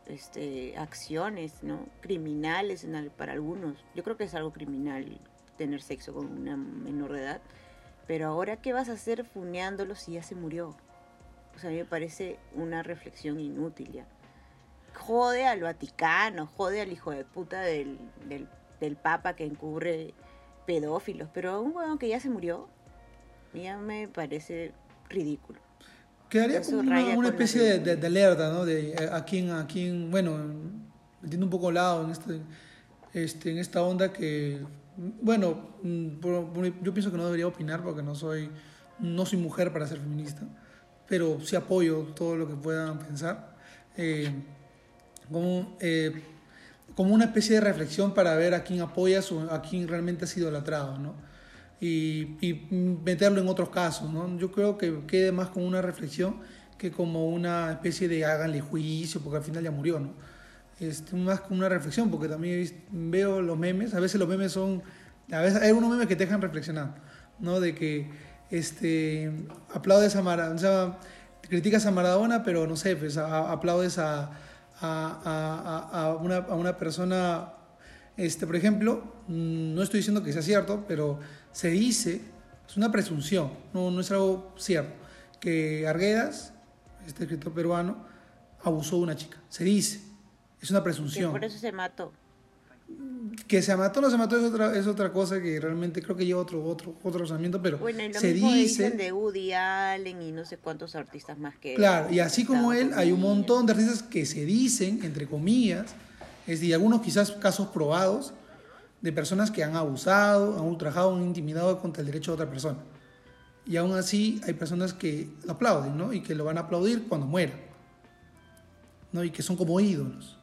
este, acciones ¿no? criminales para algunos. Yo creo que es algo criminal tener sexo con una menor de edad. Pero ahora, ¿qué vas a hacer funeándolo si ya se murió? O sea, a mí me parece una reflexión inútil ya. Jode al Vaticano, jode al hijo de puta del, del, del Papa que encubre pedófilos. Pero un huevón que ya se murió, ya me parece ridículo. Quedaría como una, especie de, alerta, ¿no? De eh, a quién, a quién, bueno, metiendo un poco lado en, este, este, en esta onda que, bueno, mm, yo pienso que no debería opinar porque no soy, no soy mujer para ser feminista, pero sí apoyo todo lo que puedan pensar. Eh, como, eh, como una especie de reflexión para ver a quién apoyas o a quién realmente has idolatrado, ¿no? Y, meterlo en otros casos, ¿no? Yo creo que quede más como una reflexión que como una especie de háganle juicio, porque al final ya murió, ¿no? Este, más como una reflexión, porque también veo los memes, a veces los memes son, a veces hay unos memes que te dejan reflexionar, ¿no? De que este, aplaudes a Maradona, o sea, criticas a Maradona, pero no sé, pues aplaudes a, a, a, una, a, una, persona, este, por ejemplo, mm, no estoy diciendo que sea cierto, pero se dice, es una presunción, no, no es algo cierto, que Arguedas, este escritor peruano, abusó de una chica, se dice, es una presunción. por eso se mató que se mató o no se mató es otra, es otra cosa que realmente creo que lleva otro otro otro razonamiento, pero bueno, y lo se mismo dice dicen de Woody Allen y no sé cuántos artistas más que claro y así como él hay un montón de artistas que se dicen entre comillas es decir, algunos quizás casos probados de personas que han abusado han ultrajado han intimidado contra el derecho de otra persona y aún así hay personas que lo aplauden ¿no? y que lo van a aplaudir cuando muera ¿no? y que son como ídolos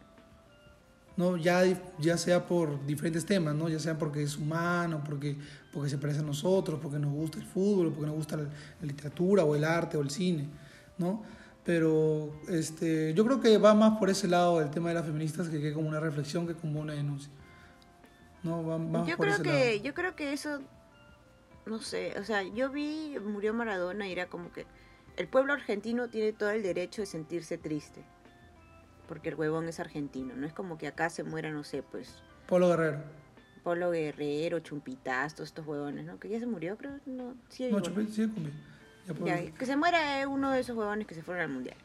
¿no? Ya, ya sea por diferentes temas, ¿no? Ya sea porque es humano, porque, porque se parece a nosotros, porque nos gusta el fútbol, porque nos gusta la, literatura o el arte o el cine, ¿no? Pero este, yo creo que va más por ese lado el tema de las feministas que, que como una reflexión que como una denuncia. ¿no? Va, yo, creo que, yo creo que eso, no sé, o sea, yo vi, murió Maradona y era como que el pueblo argentino tiene todo el derecho de sentirse triste porque el huevón es argentino. No es como que acá se muera, no sé, pues. Polo Guerrero. Polo Guerrero, Chumpitas, todos estos huevones, ¿no? Que ya se murió, creo. No, sí, no Chumpitas sí, ya, que se muera uno de esos huevones que se fueron al mundial.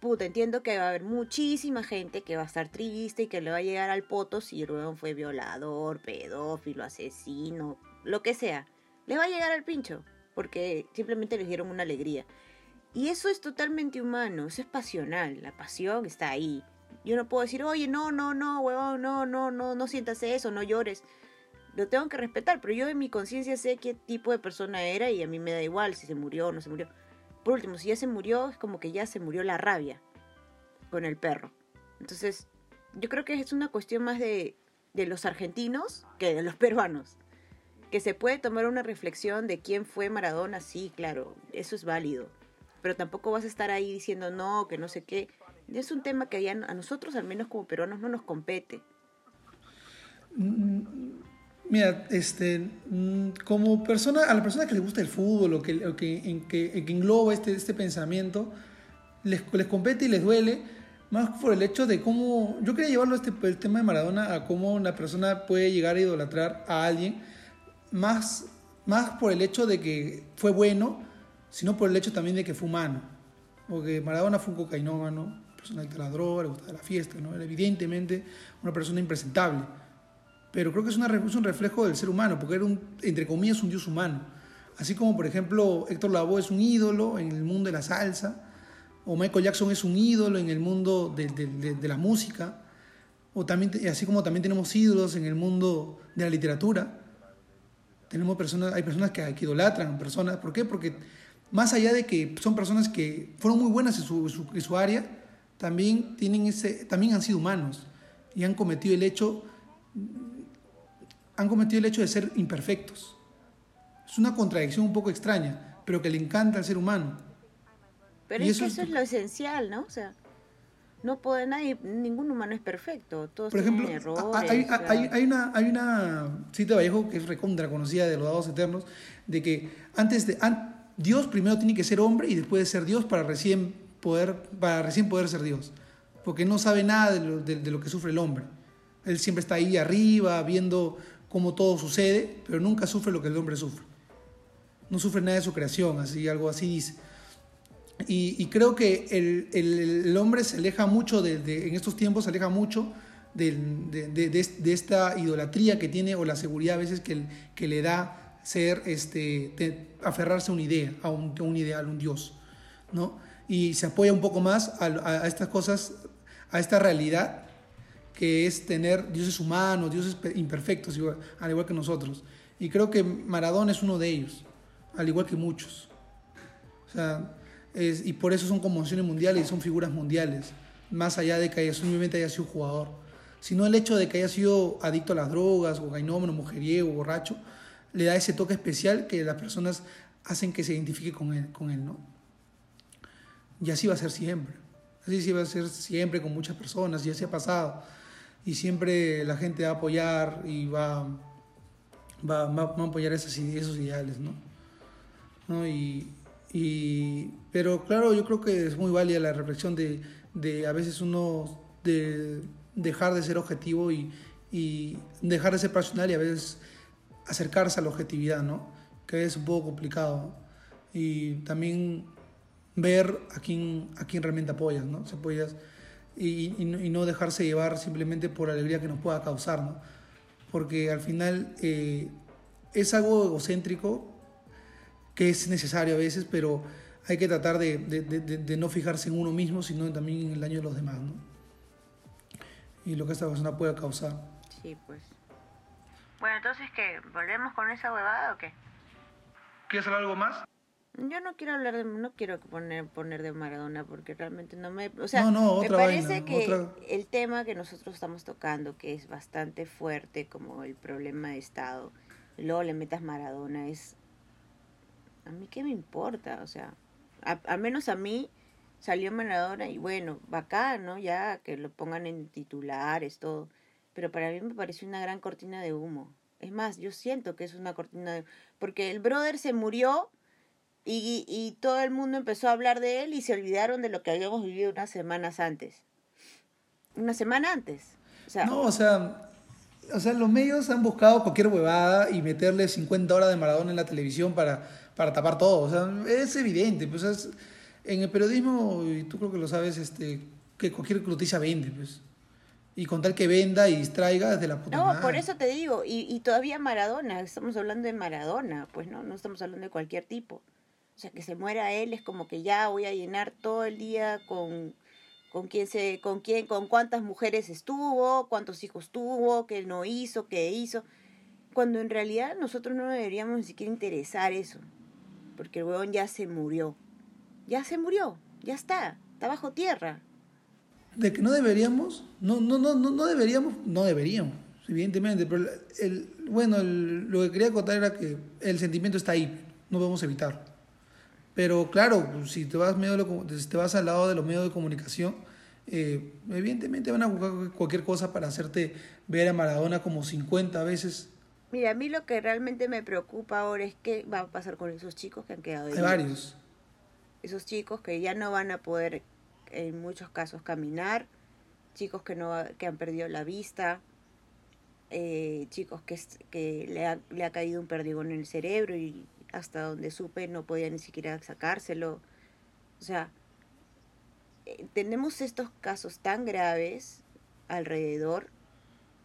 Puta, entiendo que va a haber muchísima gente que va a estar triste y que le va a llegar al poto si el huevón fue violador, pedófilo, asesino, lo que sea. Le va a llegar al pincho, porque simplemente les dieron una alegría. Y eso es totalmente humano, eso es pasional, la pasión está ahí. Yo no puedo decir, oye, no, no, no, huevón, no, no, no, no sientas eso, no llores. Lo tengo que respetar, pero yo en mi conciencia sé qué tipo de persona era y a mí me da igual si se murió o no se murió. Por último, si ya se murió, es como que ya se murió la rabia con el perro. Entonces, yo creo que es una cuestión más de, de los argentinos que de los peruanos. Que se puede tomar una reflexión de quién fue Maradona, sí, claro, eso es válido pero tampoco vas a estar ahí diciendo no, que no sé qué. Es un tema que a nosotros, al menos como peruanos, no nos compete. Mm, mira, este, mm, como persona, a la persona que le gusta el fútbol o que, que, en, que, engloba este, este pensamiento, les, les compete y les duele, más por el hecho de cómo, yo quería llevarlo este, el tema de Maradona a cómo una persona puede llegar a idolatrar a alguien, más, más por el hecho de que fue bueno, sino por el hecho también de que fue humano. Porque Maradona fue un cocainómano, persona de la droga, le gustaba la fiesta, ¿no? Era evidentemente una persona impresentable. Pero creo que es, una, es un reflejo del ser humano, porque era un, entre comillas, un dios humano. Así como, por ejemplo, Héctor Lavoe es un ídolo en el mundo de la salsa, o Michael Jackson es un ídolo en el mundo de, de, de la música, o también, así como también tenemos ídolos en el mundo de la literatura. Tenemos personas, hay personas que, que idolatran personas. ¿Por qué? Porque más allá de que son personas que fueron muy buenas en su, área, también, tienen ese, también han sido humanos y han cometido el hecho han cometido el hecho de ser imperfectos. Es una contradicción un poco extraña, pero que le encanta al ser humano. Pero es que eso es lo esencial, ¿no? O sea, no puede nadie, ningún humano es perfecto, todos Por ejemplo, errores. Hay, hay, hay, una, hay una cita de Vallejo que es recontra conocida de los dados eternos, de que antes de, Dios primero tiene que ser hombre y después de ser Dios para recién poder, para recién poder ser Dios. Porque no sabe nada de lo, que sufre el hombre. Él siempre está ahí arriba viendo cómo todo sucede, pero nunca sufre lo que el hombre sufre. No sufre nada de su creación, así, algo así dice. Y, creo que el, hombre se aleja mucho, de, en estos tiempos se aleja mucho de, esta idolatría que tiene o la seguridad a veces que, que le da ser, este, aferrarse a una idea, a un, a un, ideal, un Dios, ¿no? Y se apoya un poco más a, estas cosas, a esta realidad que es tener dioses humanos, dioses imperfectos, al igual que nosotros. Y creo que Maradona es uno de ellos, al igual que muchos. O sea, y por eso son conmociones mundiales y son figuras mundiales, más allá de que simplemente haya sido jugador. sino el hecho de que haya sido adicto a las drogas, o gainómeno, mujeriego, borracho, le da ese toque especial que las personas hacen que se identifique con él, con él, ¿no? Y así va a ser siempre. Así sí va a ser siempre con muchas personas, y así ha pasado. Y siempre la gente va a apoyar y va, va, va a apoyar esos, esos ideales, ¿no? ¿No? Y, y, pero claro, yo creo que es muy válida la reflexión de, de a veces uno de dejar de ser objetivo y, y dejar de ser personal y a veces acercarse a la objetividad, ¿no? Que es un poco complicado. Y también ver a quién, a quién realmente apoyas, ¿no? Si apoyas y, y, y, no dejarse llevar simplemente por la alegría que nos pueda causar, ¿no? Porque al final eh, es algo egocéntrico que es necesario a veces, pero hay que tratar de, de, de, de, no fijarse en uno mismo, sino también en el daño de los demás, ¿no? Y lo que esta persona puede causar. Sí, pues. Bueno, entonces, ¿qué? ¿Volvemos con esa huevada o qué? ¿Quieres hacer algo más? Yo no quiero hablar de, no quiero poner, poner de Maradona porque realmente no me, o sea, no, no, me parece vaina, que otra... el tema que nosotros estamos tocando, que es bastante fuerte, como el problema de Estado, y luego le metas Maradona, es, a mí qué me importa, o sea, a, al menos a mí salió Maradona y bueno, bacán, ¿no? Ya que lo pongan en titulares, todo, pero para mí me pareció una gran cortina de humo. Es más, yo siento que es una cortina de porque el brother se murió y, y todo el mundo empezó a hablar de él y se olvidaron de lo que habíamos vivido unas semanas antes. Una semana antes. No, o sea, o sea, los medios han buscado cualquier huevada y meterle 50 horas de Maradona en la televisión para, para tapar todo. O sea, es evidente. Pues es, en el periodismo, y tú creo que lo sabes, este, que cualquier noticia vende, pues. Y con tal que venda y distraiga desde la puta No, madre. por eso te digo, y, y todavía Maradona, estamos hablando de Maradona, pues no, no estamos hablando de cualquier tipo. O sea, que se muera él es como que ya voy a llenar todo el día con, con quién se, con quién, con cuántas mujeres estuvo, cuántos hijos tuvo, qué no hizo, qué hizo. Cuando en realidad nosotros no deberíamos ni siquiera interesar eso. Porque el huevón ya se murió. Ya se murió, ya está, está bajo tierra. De que no deberíamos, no, no, no, no, no deberíamos, no deberíamos, evidentemente, pero el, bueno, el, lo que quería contar era que el sentimiento está ahí, no podemos evitarlo. Pero claro, si te vas, medio de, si te vas al lado de los medios de comunicación, eh, evidentemente van a buscar cualquier cosa para hacerte ver a Maradona como 50 veces. Mira, a mí lo que realmente me preocupa ahora es qué va a pasar con esos chicos que han quedado Hay varios. Esos chicos que ya no van a poder, en muchos casos, caminar, chicos que, no, que han perdido la vista, eh, chicos que, que le, ha, le ha caído un perdigón en el cerebro y hasta donde supe no podía ni siquiera sacárselo. O sea, eh, tenemos estos casos tan graves alrededor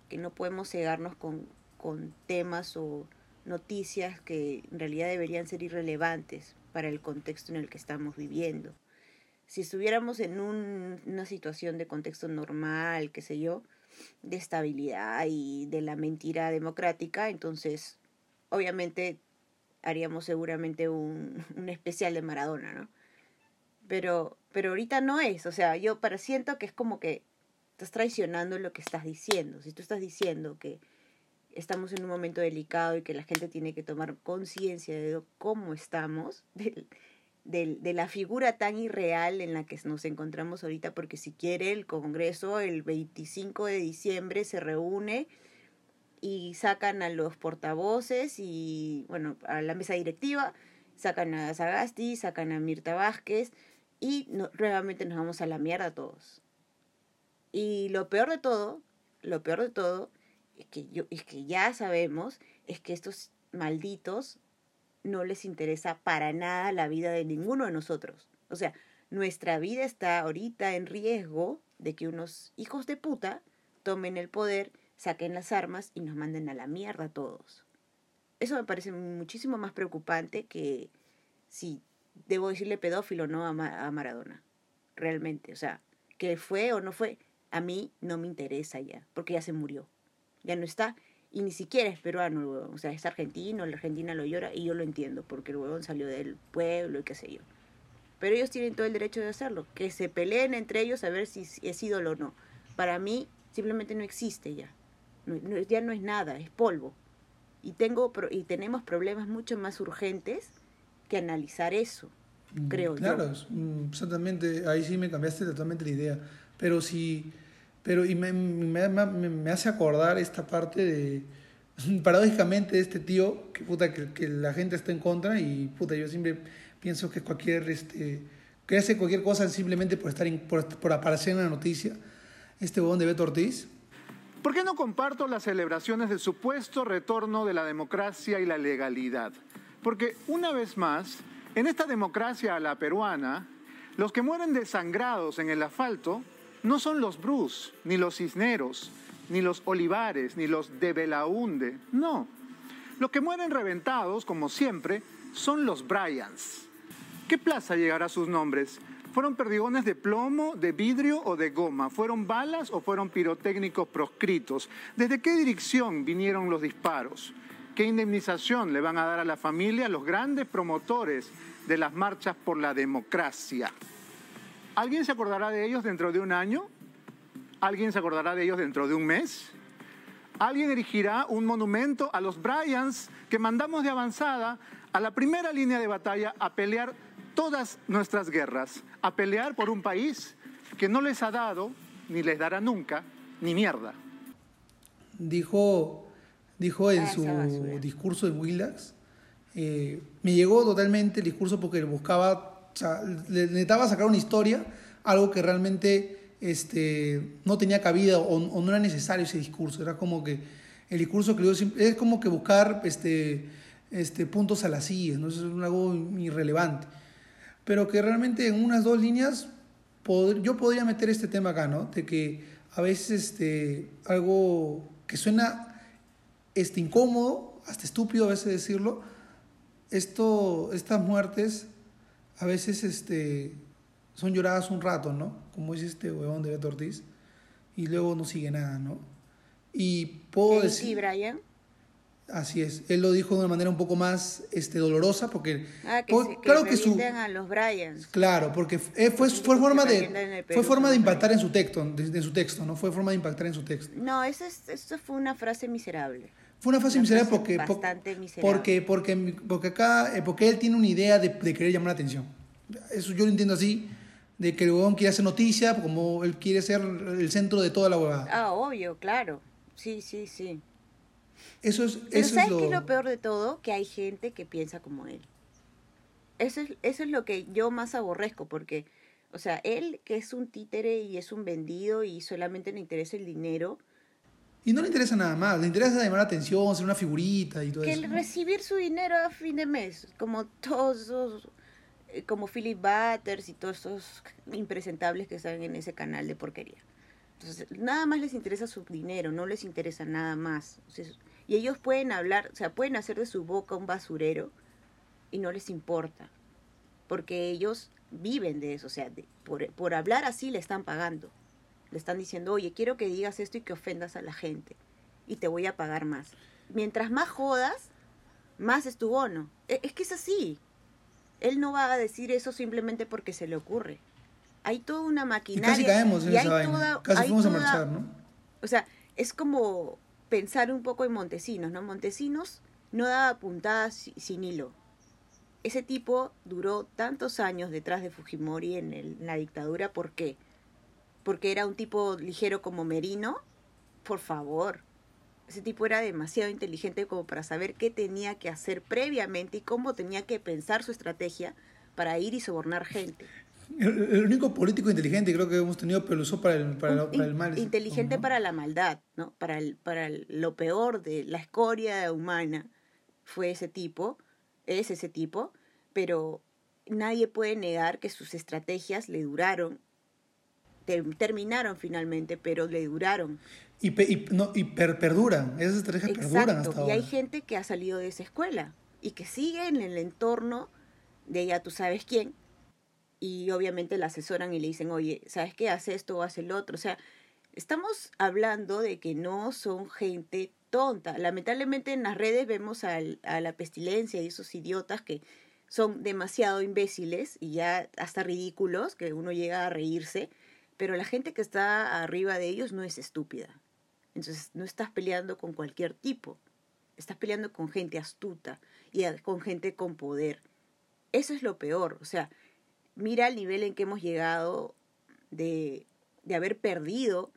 que no podemos cegarnos con, con temas o noticias que en realidad deberían ser irrelevantes para el contexto en el que estamos viviendo. Si estuviéramos en un, una situación de contexto normal, qué sé yo, de estabilidad y de la mentira democrática, entonces obviamente haríamos seguramente un, <laughs> un especial de Maradona, ¿no? Pero, pero ahorita no es, o sea, yo para siento que es como que estás traicionando lo que estás diciendo. Si tú estás diciendo que estamos en un momento delicado y que la gente tiene que tomar conciencia de cómo estamos, <laughs> de, de, de, la figura tan irreal en la que nos encontramos ahorita, porque si quiere el Congreso el 25 de diciembre se reúne y sacan a los portavoces y, bueno, a la mesa directiva, sacan a Sagasti, sacan a Mirta Vázquez y nuevamente nos vamos a la mierda todos. Y lo peor de todo, lo peor de todo, es que, yo, es que ya sabemos, es que estos malditos no les interesa para nada la vida de ninguno de nosotros. O sea, nuestra vida está ahorita en riesgo de que unos hijos de puta tomen el poder, saquen las armas y nos manden a la mierda a todos. Eso me parece muchísimo más preocupante que si debo decirle pedófilo no a, a Maradona. Realmente, o sea, que fue o no fue, a mí no me interesa ya, porque ya se murió. Ya no está y ni siquiera es peruano el huevón, o sea, es argentino, la Argentina lo llora y yo lo entiendo, porque el huevón salió del pueblo y qué sé yo. Pero ellos tienen todo el derecho de hacerlo, que se peleen entre ellos a ver si es ídolo o no. Para mí Simplemente no existe ya. ya no es nada, es polvo. Y, tengo, y tenemos problemas mucho más urgentes que analizar eso, Mm, creo claro, yo. Mm, exactamente, ahí sí me cambiaste totalmente la idea. Pero sí, pero y me, me, hace acordar esta parte de, <laughs> paradójicamente, este tío, que puta, que, la gente está en contra y puta, yo siempre pienso que cualquier, este, que hace cualquier cosa simplemente por, estar por, aparecer en la noticia, este huevón de Beto Ortiz. ¿Por qué no comparto las celebraciones del supuesto retorno de la democracia y la legalidad? Porque una vez más, en esta democracia a la peruana, los que mueren desangrados en el asfalto no son los Bruce, ni los Cisneros, ni los Olivares, ni los de Belaunde, no. Los que mueren reventados, como siempre, son los Bryans. ¿Qué plaza llegará a sus nombres? ¿Fueron perdigones de plomo, de vidrio o de goma? ¿Fueron balas o fueron pirotécnicos proscritos? ¿Desde qué dirección vinieron los disparos? ¿Qué indemnización le van a dar a la familia los grandes promotores de las marchas por la democracia? ¿Alguien se acordará de ellos dentro de un año? ¿Alguien se acordará de ellos dentro de un mes? ¿Alguien erigirá un monumento a los Bryans que mandamos de avanzada a la primera línea de batalla a pelear todas nuestras guerras, a pelear por un país que no les ha dado, ni les dará nunca, ni mierda? Dijo dijo en su discurso de Willax. Eh, me llegó totalmente el discurso porque buscaba, o sea, necesitaba sacar una historia, algo que realmente este, no tenía cabida o, no era necesario ese discurso. Era como que el discurso que es como que buscar este, este, puntos a las sillas, ¿no? es algo irrelevante. Pero que realmente en unas dos líneas yo podría meter este tema acá, ¿no? De que a veces este, algo que suena este, incómodo, hasta estúpido a veces decirlo, esto, estas muertes a veces este, son lloradas un rato, ¿no? Como dice este huevón de Beto Ortiz, y luego no sigue nada, ¿no? Y puedo decir... Sí, Brian. Así es, él lo dijo de una manera un poco más este, dolorosa porque ah, que claro que su a los Bryans. Claro, porque fue, fue, fue forma de fue forma de impactar en su texto, en su texto, no fue forma de impactar en su texto. No, eso, eso fue una frase miserable. Fue una fase miserable porque, porque, porque, porque acá, eh, porque él tiene una idea de, de, querer llamar la atención. Eso yo lo entiendo así, de que el huevón quiere hacer noticia, como él quiere ser el centro de toda la huevada. Ah, obvio, claro. Sí, sí, sí. Eso es, Pero eso ¿sabes es lo... qué es lo peor de todo? Que hay gente que piensa como él. Eso es, eso es lo que yo más aborrezco, porque, o sea, él que es un títere y es un vendido y solamente le interesa el dinero, y no le interesa nada más, le interesa llamar la atención, ser una figurita y todo que eso. Que recibir su dinero a fin de mes, como todos eh, como Philip Butters y todos esos impresentables que están en ese canal de porquería. Entonces, nada más les interesa su dinero, no les interesa nada más. y ellos pueden hablar, o sea, pueden hacer de su boca un basurero y no les importa, porque ellos viven de eso, o sea, por, por hablar así le están pagando. Le están diciendo, oye, quiero que digas esto y que ofendas a la gente. Y te voy a pagar más. Mientras más jodas, más es tu bono. E, es que es así. Él no va a decir eso simplemente porque se le ocurre. Hay toda una maquinaria. Y casi caemos en esa vaina. casi fuimos a marchar, ¿no? O sea, es como pensar un poco en Montesinos, ¿no? Montesinos no daba puntadas sin hilo. Ese tipo duró tantos años detrás de Fujimori en, en la dictadura, ¿por qué? Porque era un tipo ligero como Merino, por favor. Ese tipo era demasiado inteligente como para saber qué tenía que hacer previamente y cómo tenía que pensar su estrategia para ir y sobornar gente. El, único político inteligente creo que hemos tenido, pero lo usó para el, para, el mal. Inteligente para la maldad, ¿no? Para, el, para lo peor de la escoria humana fue ese tipo, es ese tipo, pero nadie puede negar que sus estrategias le duraron terminaron finalmente, pero le duraron. Y, no, y perduran, esas estrategias perduran hasta Y hay gente que ha salido de esa escuela y que sigue en el entorno de ya tú sabes quién, y obviamente la asesoran y le dicen, oye, ¿sabes qué? Haz esto o haz el otro. O sea, estamos hablando de que no son gente tonta. Lamentablemente en las redes vemos a la pestilencia y esos idiotas que son demasiado imbéciles y ya hasta ridículos, que uno llega a reírse pero la gente que está arriba de ellos no es estúpida. Entonces no estás peleando con cualquier tipo, estás peleando con gente astuta y con gente con poder. Eso es lo peor, o sea, mira el nivel en que hemos llegado de, de haber perdido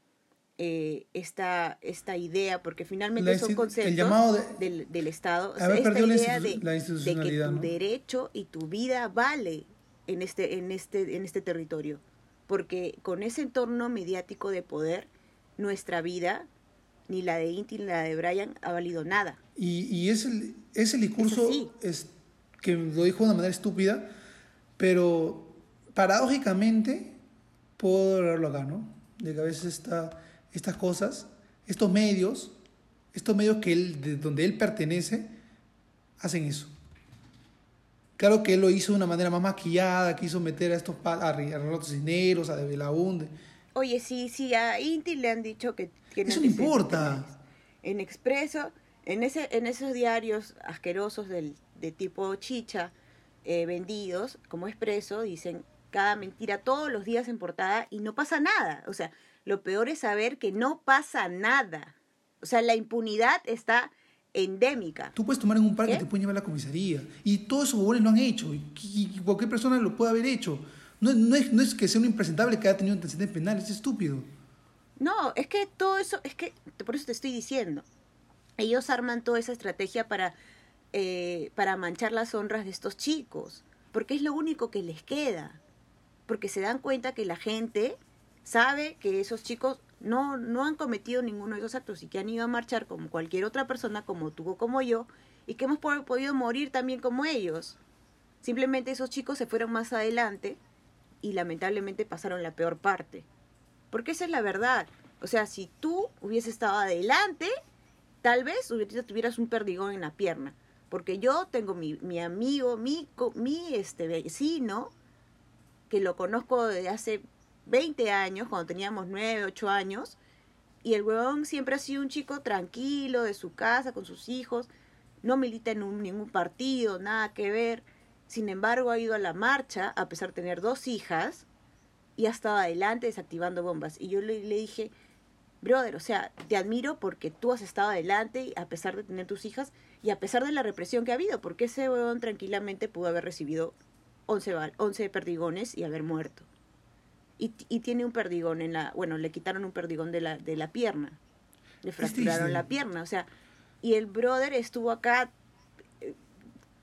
eh, esta, esta idea, porque finalmente son conceptos del, del, Estado. esta idea de, de, que tu derecho y tu vida vale en este, en este, en este territorio. Porque con ese entorno mediático de poder, nuestra vida, ni la de Inti ni la de Brian, ha valido nada. Y, y ese, ese discurso es, que lo dijo de una manera estúpida, pero paradójicamente puedo verlo acá, ¿no? De que a veces estas cosas, estos medios, estos medios que él, de donde él pertenece, hacen eso. Claro que él lo hizo de una manera más maquillada, quiso meter a estos a Relatos Cisneros, a De Belaunde. Oye, sí, sí, a Inti le han dicho que tiene Eso no importa. En Expreso, en, ese, en esos diarios asquerosos del, de tipo chicha, eh, vendidos como Expreso, dicen cada mentira todos los días en portada y no pasa nada. O sea, lo peor es saber que no pasa nada. O sea, la impunidad está endémica. Tú puedes tomar en un parque y te pueden llevar a la comisaría. Y todos esos bobones lo han hecho. Y, cualquier persona lo puede haber hecho. No, no, es, no es que sea un impresentable que haya tenido antecedentes penales, es estúpido. No, es que todo eso, es que, por eso te estoy diciendo. Ellos arman toda esa estrategia para, eh, para manchar las honras de estos chicos. Porque es lo único que les queda. Porque se dan cuenta que la gente sabe que esos chicos no, no han cometido ninguno de esos actos y que han ido a marchar como cualquier otra persona, como tú o como yo, y que hemos podido morir también como ellos. Simplemente esos chicos se fueron más adelante y lamentablemente pasaron la peor parte. Porque esa es la verdad. O sea, si tú hubieses estado adelante, tal vez tuvieras un perdigón en la pierna. Porque yo tengo mi, mi amigo, mi, mi este, vecino, que lo conozco desde hace 20 años, cuando teníamos 9, 8 años, y el huevón siempre ha sido un chico tranquilo, de su casa, con sus hijos, no milita en ningún partido, nada que ver. Sin embargo, ha ido a la marcha, a pesar de tener dos hijas, y ha estado adelante desactivando bombas. Y yo le, le dije, brother, o sea, te admiro porque tú has estado adelante, a pesar de tener tus hijas, y a pesar de la represión que ha habido, porque ese huevón tranquilamente pudo haber recibido 11, 11 perdigones y haber muerto y, tiene un perdigón en la, bueno, le quitaron un perdigón de la, de la pierna, le fracturaron la pierna, o sea, y el brother estuvo acá eh,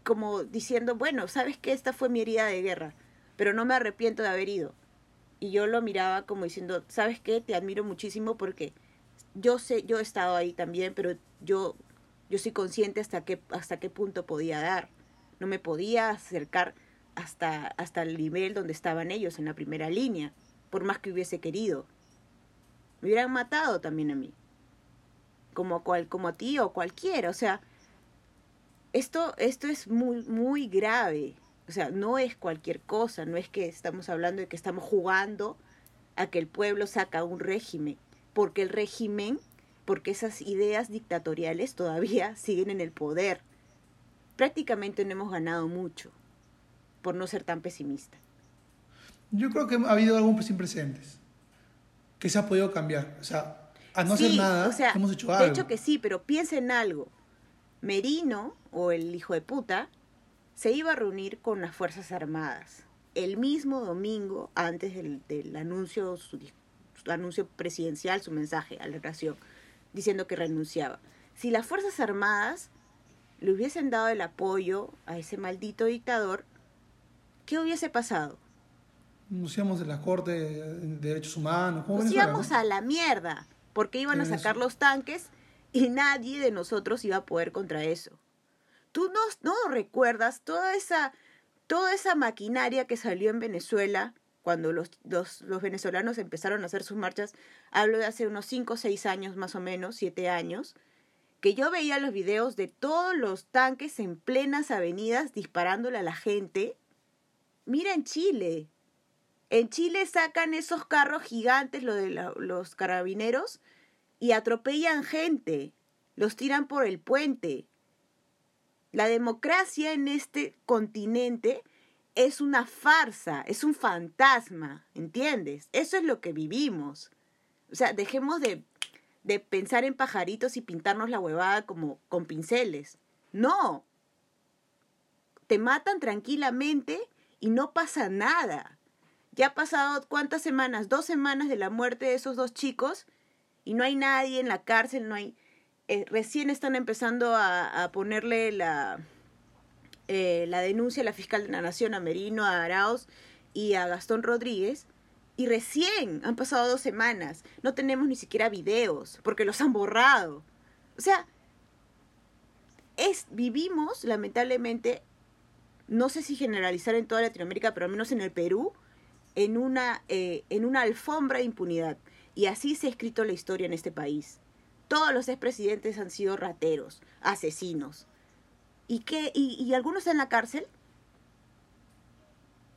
como diciendo, bueno, sabes que esta fue mi herida de guerra, pero no me arrepiento de haber ido. Y yo lo miraba como diciendo, ¿sabes qué? Te admiro muchísimo porque yo sé, yo he estado ahí también, pero yo, yo soy consciente hasta qué, hasta qué punto podía dar. No me podía acercar hasta, hasta el nivel donde estaban ellos en la primera línea por más que hubiese querido. Me hubieran matado también a mí. Como, cual, como a ti o cualquiera. O sea, esto, esto es muy, muy grave. O sea, no es cualquier cosa. No es que estamos hablando de que estamos jugando a que el pueblo saca un régimen. Porque el régimen, porque esas ideas dictatoriales todavía <laughs> siguen en el poder. Prácticamente no hemos ganado mucho, por no ser tan pesimista. Yo creo que ha habido algún sin precedentes que se ha podido cambiar. O sea, a no hacer nada, hemos hecho algo. De hecho que sí, pero piensa en algo. Merino, o el hijo de puta, se iba a reunir con las Fuerzas Armadas el mismo domingo antes del, anuncio, su, anuncio presidencial, su mensaje a la nación, diciendo que renunciaba. Si las Fuerzas Armadas le hubiesen dado el apoyo a ese maldito dictador, ¿qué hubiese pasado? Nos íbamos de la Corte de Derechos Humanos. Nos íbamos a la mierda, porque iban a sacar los tanques y nadie de nosotros iba a poder contra eso. ¿Tú no, no recuerdas toda esa, toda esa maquinaria que salió en Venezuela cuando los, los, los, venezolanos empezaron a hacer sus marchas? Hablo de hace unos 5 o 6 años más o menos, 7 años, que yo veía los videos de todos los tanques en plenas avenidas disparándole a la gente. Mira en Chile, en Chile sacan esos carros gigantes, de los carabineros, y atropellan gente, los tiran por el puente. La democracia en este continente es una farsa, es un fantasma, ¿entiendes? Eso es lo que vivimos. O sea, dejemos de, de pensar en pajaritos y pintarnos la huevada como con pinceles. No. Te matan tranquilamente y no pasa nada. Ya ha pasado cuántas semanas, dos semanas de la muerte de esos dos chicos y no hay nadie en la cárcel, no hay... Eh, recién están empezando a, ponerle la, eh, la denuncia a la fiscal de la Nación, a Merino, a Arauz y a Gastón Rodríguez. Y recién han pasado dos semanas. No tenemos ni siquiera videos porque los han borrado. O sea, es, vivimos lamentablemente, no sé si generalizar en toda Latinoamérica, pero al menos en el Perú, en una, eh, en una alfombra de impunidad. Y así se ha escrito la historia en este país. Todos los expresidentes han sido rateros, asesinos, ¿Y qué? ¿Y, algunos en la cárcel?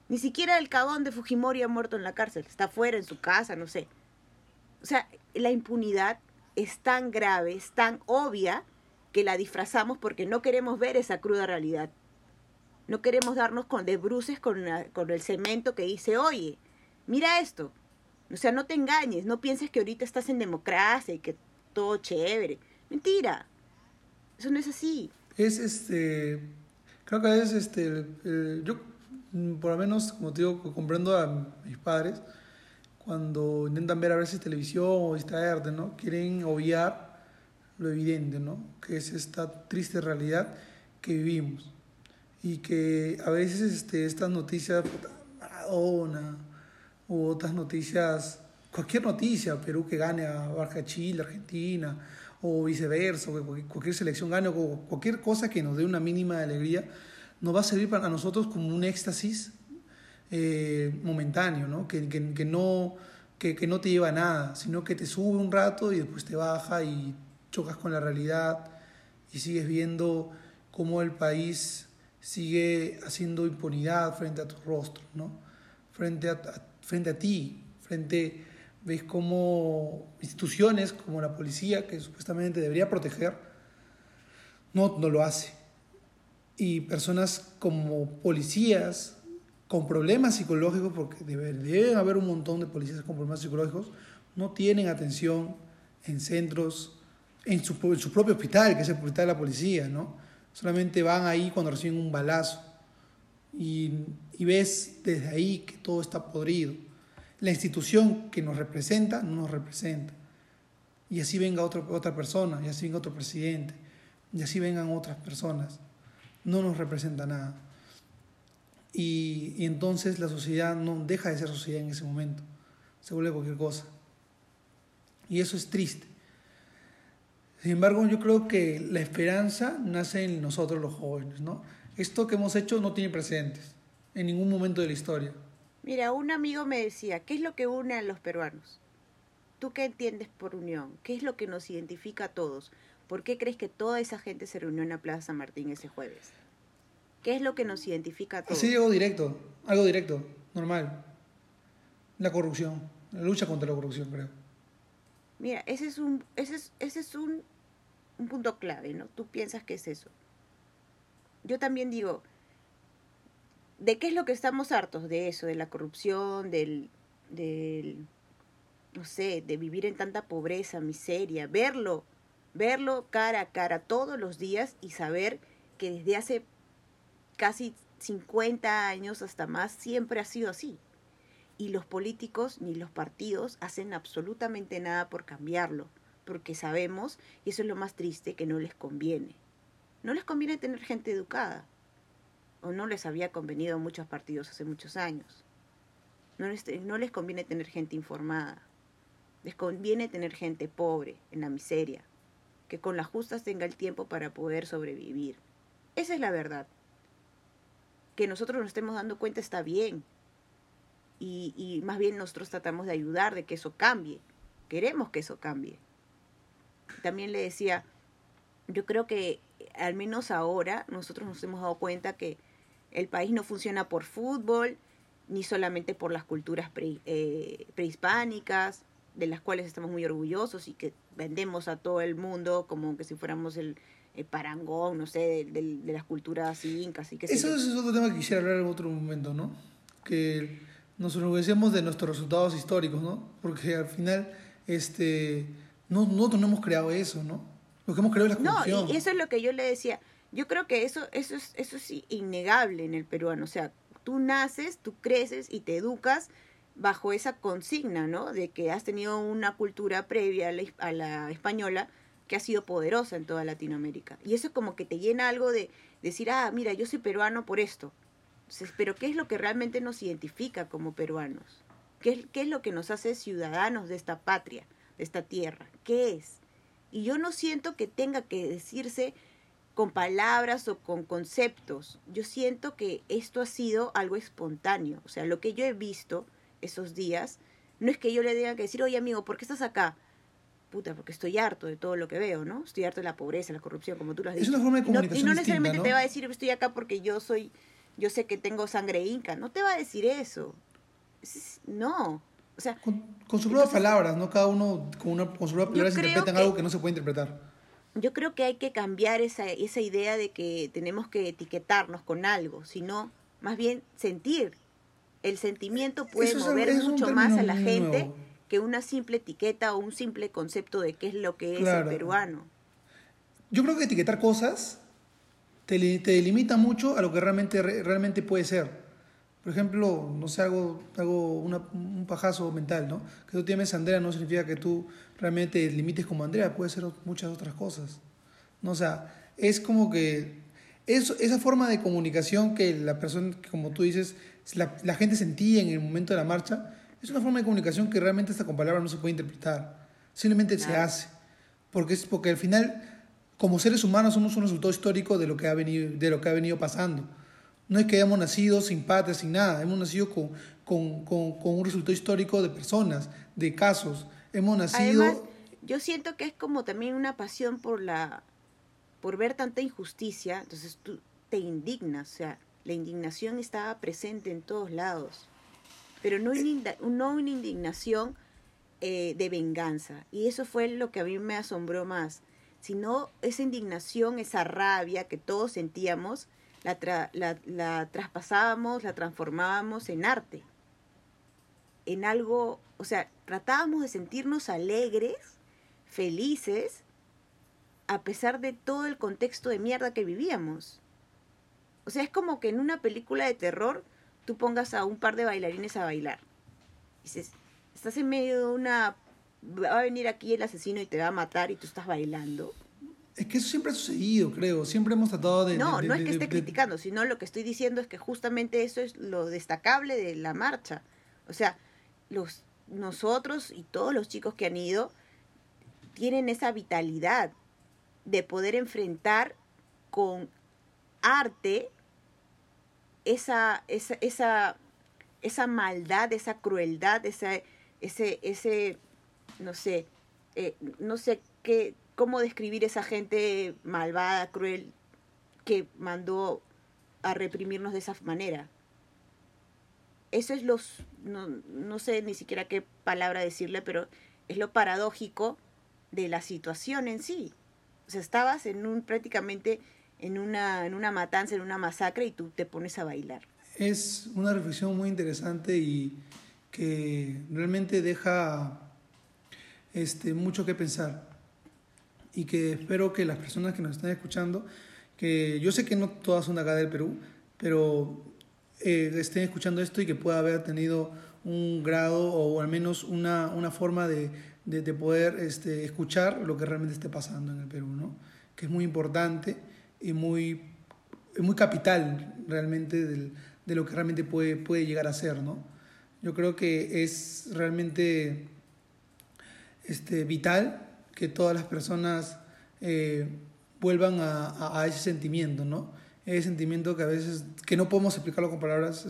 Ni siquiera el cagón de Fujimori ha muerto en la cárcel. Está fuera, en su casa, no sé. O sea, la impunidad es tan grave, es tan obvia, que la disfrazamos porque no queremos ver esa cruda realidad. No queremos darnos con de bruces con, con el cemento que dice, oye, mira esto. O sea, no te engañes, no pienses que ahorita estás en democracia y que todo chévere. Mentira. Eso no es así es este, creo que es este, yo por lo menos, como te digo, comprendo a mis padres cuando intentan ver a veces televisión o distraerte, ¿no? Quieren obviar lo evidente, ¿no? Que es esta triste realidad que vivimos y que a veces este, estas noticias, Maradona u otras noticias, cualquier noticia, Perú que gane a Barca Chile, Argentina, o viceversa, o cualquier selección gane, o cualquier cosa que nos dé una mínima alegría, nos va a servir para nosotros como un éxtasis eh, momentáneo, ¿no? Que, que, que no, que, que, no te lleva a nada, sino que te sube un rato y después te baja y chocas con la realidad y sigues viendo cómo el país sigue haciendo impunidad frente a tu rostro, ¿no? frente, a, frente a ti, frente ves cómo instituciones como la policía, que supuestamente debería proteger, no, no lo hace. Y personas como policías con problemas psicológicos, porque deben, haber un montón de policías con problemas psicológicos, no tienen atención en centros, en su, en su propio hospital, que es el hospital de la policía, ¿no? Solamente van ahí cuando reciben un balazo. Y, y ves desde ahí que todo está podrido la institución que nos representa no nos representa. Y así venga otra, otra persona, y así venga otro presidente, y así vengan otras personas. No nos representa nada. Y, y entonces la sociedad no deja de ser sociedad en ese momento. Se vuelve cualquier cosa. Y eso es triste. Sin embargo, yo creo que la esperanza nace en nosotros los jóvenes, ¿no? Esto que hemos hecho no tiene precedentes en ningún momento de la historia. Mira, un amigo me decía, ¿qué es lo que une a los peruanos? ¿Tú qué entiendes por unión? ¿Qué es lo que nos identifica a todos? ¿Por qué crees que toda esa gente se reunió en la Plaza San Martín ese jueves? ¿Qué es lo que nos identifica a todos? Así algo directo, algo directo, normal. La corrupción, la lucha contra la corrupción, creo. Mira, ese es un, ese es, ese es un, un punto clave, ¿no? Tú piensas que es eso. Yo también digo, ¿De qué es lo que estamos hartos? De eso, de la corrupción, del, del, no sé, de vivir en tanta pobreza, miseria, verlo, verlo cara a cara todos los días y saber que desde hace casi 50 años hasta más siempre ha sido así. Y los políticos ni los partidos hacen absolutamente nada por cambiarlo, porque sabemos, y eso es lo más triste, que no les conviene. No les conviene tener gente educada, o no les había convenido a muchos partidos hace muchos años. No les, no les conviene tener gente informada. Les conviene tener gente pobre, en la miseria, que con las justas tenga el tiempo para poder sobrevivir. Esa es la verdad. Que nosotros nos estemos dando cuenta está bien. Y, y más bien nosotros tratamos de ayudar, de que eso cambie. Queremos que eso cambie. También le decía, yo creo que al menos ahora nosotros nos hemos dado cuenta que el país no funciona por fútbol, ni solamente por las culturas eh, prehispánicas, de las cuales estamos muy orgullosos y que vendemos a todo el mundo como que si fuéramos el, el parangón, no sé, de, de, las culturas incas y sé Eso, es otro tema que quisiera hablar en otro momento, ¿no? Que nos enorgullecemos de nuestros resultados históricos, ¿no? Porque al final, este, no, nosotros no hemos creado eso, ¿no? Lo que hemos creado es la corrupción. No, y eso es lo que yo le decía. Yo creo que eso, eso, es, eso es innegable en el peruano. O sea, tú naces, tú creces y te educas bajo esa consigna, ¿no? De que has tenido una cultura previa a la, española que ha sido poderosa en toda Latinoamérica. Y eso es como que te llena algo de decir, ah, mira, yo soy peruano por esto. Pero ¿qué es lo que realmente nos identifica como peruanos? ¿Qué es, ¿Qué es lo que nos hace ciudadanos de esta patria, de esta tierra? ¿Qué es? Y yo no siento que tenga que decirse con palabras o con conceptos. Yo siento que esto ha sido algo espontáneo. O sea, lo que yo he visto esos días, no es que yo le tenga que decir, oye amigo, ¿por qué estás acá? Puta, porque estoy harto de todo lo que veo, ¿no? Estoy harto de la pobreza, la corrupción, como tú lo has dicho. Es una forma de comunicación y no, necesariamente te va a decir, estoy acá porque yo soy, yo sé que tengo sangre inca. No te va a decir eso. No. O sea, con, sus propias palabras, ¿no? Cada uno con, una, con sus propias palabras interpretan algo que no se puede interpretar. Yo creo que hay que cambiar esa, esa idea de que tenemos que etiquetarnos con algo, sino más bien sentir el sentimiento puede mover mucho más a la gente que una simple etiqueta o un simple concepto de qué es lo que es el peruano. Yo creo que etiquetar cosas te, te delimita mucho a lo que realmente, realmente puede ser. Por ejemplo, no sé, hago, hago un pajazo mental, ¿no? Que tú tienes Andrea no significa que tú realmente te limites como Andrea, puede ser muchas otras cosas. ¿no? O sea, es como que eso, esa forma de comunicación que la persona, como tú dices, la, la, gente sentía en el momento de la marcha, es una forma de comunicación que realmente hasta con palabras no se puede interpretar. Simplemente se hace. Porque, es, porque al final, como seres humanos, somos un resultado histórico de lo que ha venido, de lo que ha venido pasando. No es que hayamos nacido sin patria, sin nada. Hemos nacido con, con, con, con un resultado histórico de personas, de casos. Hemos nacido... Además, yo siento que es como también una pasión por la por ver tanta injusticia, entonces tú te indignas, o sea, la indignación estaba presente en todos lados, pero no, no una indignación eh, de venganza. Y eso fue lo que a mí me asombró más, sino esa indignación, esa rabia que todos sentíamos, la, la traspasábamos, la transformábamos en arte, en algo, o sea, tratábamos de sentirnos alegres, felices, a pesar de todo el contexto de mierda que vivíamos. O sea, es como que en una película de terror tú pongas a un par de bailarines a bailar. Dices, estás en medio de una... Va a venir aquí el asesino y te va a matar y tú estás bailando. Es que eso siempre ha sucedido, creo. Siempre hemos tratado de... No, no es que esté criticando, sino lo que estoy diciendo es que justamente eso es lo destacable de la marcha. O sea, los, nosotros y todos los chicos que han ido tienen esa vitalidad, de poder enfrentar con arte esa, esa, esa, esa maldad, esa crueldad, esa, ese, ese, no sé, eh, no sé qué, cómo describir esa gente malvada, cruel, que mandó a reprimirnos de esa manera. Eso es los, no, no sé ni siquiera qué palabra decirle, pero es lo paradójico de la situación en sí. O sea, estabas en un prácticamente en una, en una matanza, en una masacre y tú te pones a bailar. Es una reflexión muy interesante y que realmente deja este, mucho que pensar. Y que espero que las personas que nos están escuchando, que yo sé que no todas son de acá del Perú, pero eh, estén escuchando esto y que pueda haber tenido un grado o al menos una, una forma de, de, poder este, escuchar lo que realmente esté pasando en el Perú, ¿no? que es muy importante y muy, muy capital realmente del, de lo que realmente puede, puede llegar a ser. ¿no? Yo creo que es realmente este, vital que todas las personas eh, vuelvan a, a, ese sentimiento, ¿no? Ese sentimiento que a veces, que no podemos explicarlo con palabras,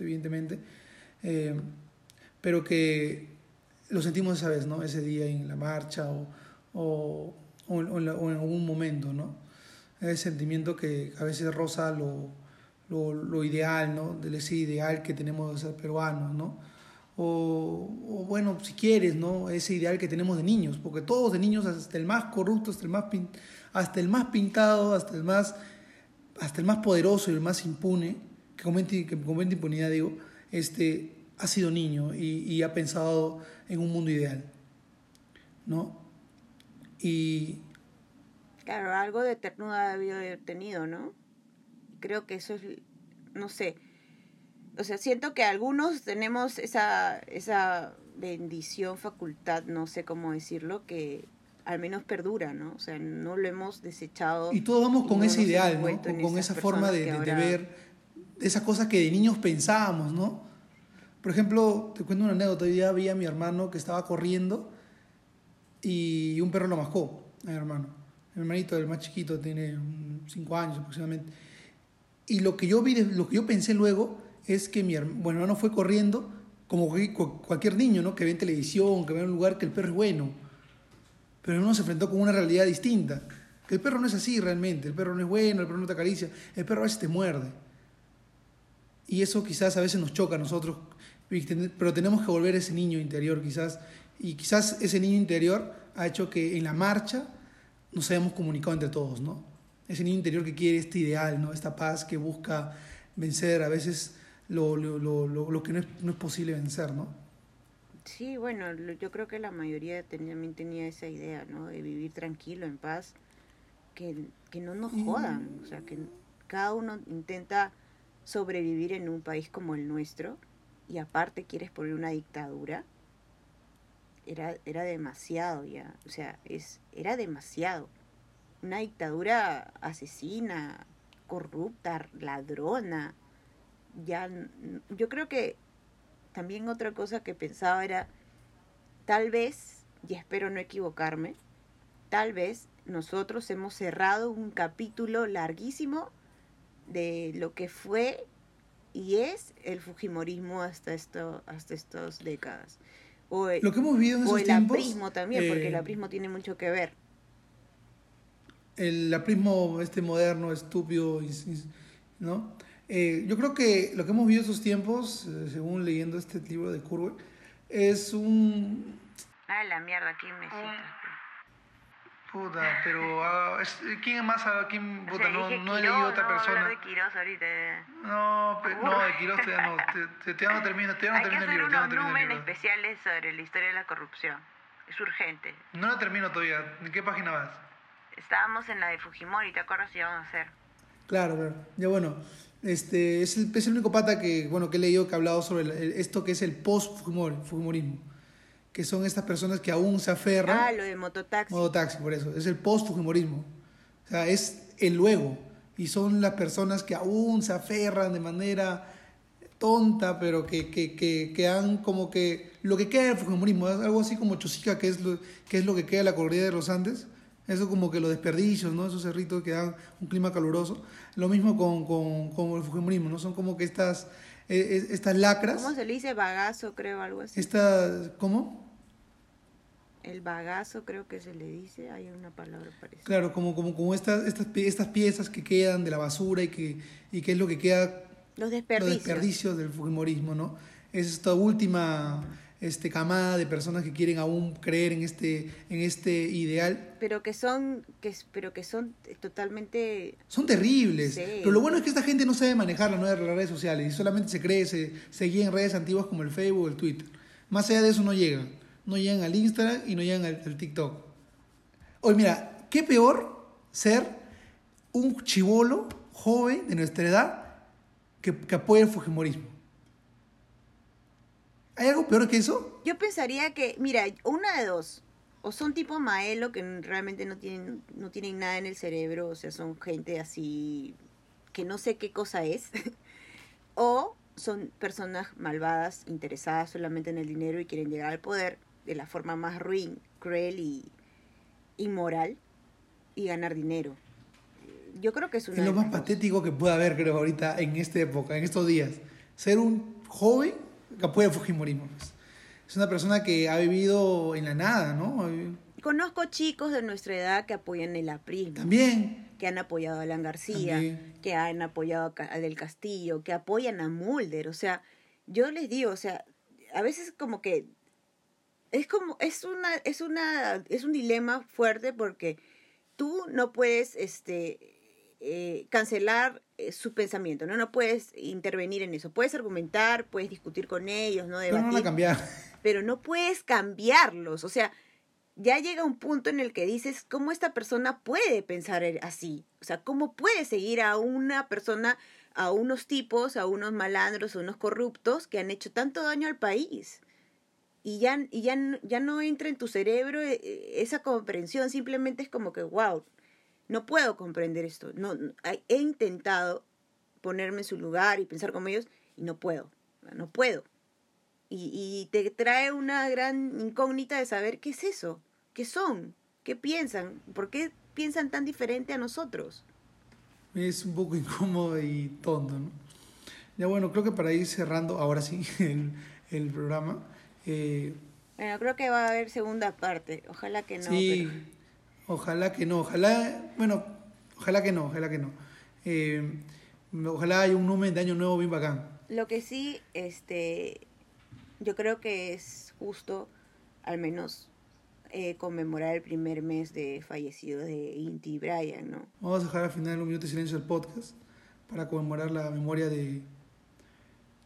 evidentemente, eh, pero que lo sentimos esa vez, ¿no? Ese día en la marcha o, o, o, en, algún momento, ¿no? Ese sentimiento que a veces roza lo, lo, lo ideal, ¿no? Ese ideal que tenemos de ser peruanos, ¿no? O, bueno, si quieres, ¿no? Ese ideal que tenemos de niños, porque todos de niños, hasta el más corrupto, hasta el más, hasta el más pintado, hasta el más, hasta el más poderoso y el más impune, que comete, que comete impunidad, digo, este, ha sido niño y, ha pensado en un mundo ideal, ¿no? Y... Claro, algo de ternura ha haber tenido, ¿no? Creo que eso es, no sé, o sea, siento que algunos tenemos esa, esa bendición, facultad, no sé cómo decirlo, que al menos perdura, ¿no? O sea, no lo hemos desechado. Y todos vamos con ese ideal, ¿no? Con, esa forma de, de, ver esa cosa que de niños pensábamos, ¿no? Por ejemplo, te cuento una anécdota. Hoy día vi a mi hermano que estaba corriendo y un perro lo mascó, a mi hermano. Mi hermanito, el más chiquito, tiene cinco años aproximadamente. Y lo que yo vi, lo que yo pensé luego es que mi hermano fue corriendo como cualquier niño, ¿no? Que ve en televisión, que ve en un lugar que el perro es bueno. Pero uno se enfrentó con una realidad distinta. Que el perro no es así realmente. El perro no es bueno, el perro no te acaricia. El perro a veces te muerde. Y eso quizás a veces nos choca a nosotros. Pero tenemos que volver a ese niño interior quizás. Y quizás ese niño interior ha hecho que en la marcha nos hayamos comunicado entre todos, ¿no? Ese niño interior que quiere este ideal, ¿no? Esta paz que busca vencer a veces lo, lo, lo, lo que no es, no es, posible vencer, ¿no? Sí, bueno, yo creo que la mayoría también tenía esa idea, ¿no? De vivir tranquilo, en paz, que, que no nos jodan, o sea, que cada uno intenta sobrevivir en un país como el nuestro y aparte quieres poner una dictadura, era, era demasiado ya, o sea, es, era demasiado. Una dictadura asesina, corrupta, ladrona, ya yo creo que también otra cosa que pensaba era tal vez y espero no equivocarme tal vez nosotros hemos cerrado un capítulo larguísimo de lo que fue y es el fujimorismo hasta esto hasta estas décadas. O el, lo que hemos vivido en o el aprismo también porque el eh, aprismo tiene mucho que ver. el aprismo este moderno estúpido no eh, yo creo que lo que hemos vivido estos tiempos, eh, según leyendo este libro de Kurzweil, es un... Ah, la mierda, aquí me citas. Puta, pero uh, es, ¿quién más sabe? ¿Quién, puta, no, no he leído otra no, persona. de Quiroz ahorita. No, pe, no, de Quiroz todavía no. Te, te, no termino, te no termino el libro. Hay que hacer unos números especiales sobre la historia de la corrupción. Es urgente. No lo termino todavía. ¿En qué página vas? Estábamos en la de Fujimori, ¿te acuerdas si íbamos a hacer? Claro, claro. Ya bueno. Este, es, el, es el único pata que, bueno, que he leído que ha hablado sobre esto que es el post-fujimorismo, que son estas personas que aún se aferran. Ah, lo de mototaxi. Mototaxi, por eso. Es el post-fujimorismo. O sea, es el luego. Y son las personas que aún se aferran de manera tonta, pero que, que, que, que han como que... Lo que queda del fujimorismo, algo así como Chosica, que es lo que, es lo que queda de la cordillera de los Andes eso como que los desperdicios, ¿no? Esos cerritos que dan un clima caluroso. Lo mismo con, con, con el fujimorismo, ¿no? Son como que estas, eh, estas lacras. ¿Cómo se le dice? Bagazo, creo, algo así. Esta, ¿Cómo? El bagazo creo que se le dice, hay una palabra parecida. Claro, como, como, como estas, estas, estas piezas que quedan de la basura y que, y que es lo que queda... Los desperdicios. Los desperdicios del fujimorismo, ¿no? Es esta última este, camada de personas que quieren aún creer en este, en este ideal. Pero que son, que, pero que son totalmente... Son terribles. Pero lo bueno es que esta gente no sabe manejar las nuevas redes sociales y solamente se cree, se, se guía en redes antiguas como el Facebook o el Twitter. Más allá de eso no llegan. No llegan al Instagram y no llegan al, TikTok. Oye, mira, qué peor ser un chivolo joven de nuestra edad que, que apoya el Fujimorismo. ¿Hay algo peor que eso? Yo pensaría que, mira, una de dos. O son tipo Maelo que realmente no tienen, no tienen nada en el cerebro, o sea, son gente así que no sé qué cosa es. <laughs> o son personas malvadas, interesadas solamente en el dinero y quieren llegar al poder de la forma más ruin, cruel y inmoral y ganar dinero. Yo creo que es una... Es lo más patético que puede haber, creo, ahorita en esta época, en estos días. Ser un joven Fujimorismo. Pues. Es una persona que ha vivido en la nada, ¿no? Conozco chicos de nuestra edad que apoyan el aprismo. También. Que han apoyado a Alan García, que han apoyado a Del Castillo, que apoyan a Mulder. O sea, yo les digo, o sea, a veces como que es como, es una, es una, es un dilema fuerte porque tú no puedes, este, eh, cancelar eh, su pensamiento, ¿no? No puedes intervenir en eso. Puedes argumentar, puedes discutir con ellos, ¿no? Debatir, pero no cambiar. Pero no puedes cambiarlos. O sea, ya llega un punto en el que dices, ¿cómo esta persona puede pensar así? O sea, ¿cómo puede seguir a una persona, a unos tipos, a unos malandros, a unos corruptos que han hecho tanto daño al país? y ya, y ya, ya no entra en tu cerebro eh, esa comprensión, simplemente es como que, wow, no puedo comprender esto. No, he intentado ponerme en su lugar y pensar como ellos y no puedo, no puedo. Y, y te trae una gran incógnita de saber qué es eso, qué son, qué piensan, por qué piensan tan diferente a nosotros. Es un poco <laughs> incómodo y tonto, ¿no? Ya bueno, creo que para ir cerrando ahora sí <laughs> el, el programa, eh, bueno, creo que va a haber segunda parte. Ojalá que no. Sí, ojalá que no. Ojalá, bueno, ojalá que no, ojalá que no. Eh, ojalá haya un número de año nuevo bien bacán. Lo que sí, este, yo creo que es justo, al menos, eh, conmemorar el primer mes de fallecido de Inti Brian, ¿no? Vamos a dejar al final un minuto de silencio del podcast para conmemorar la memoria de,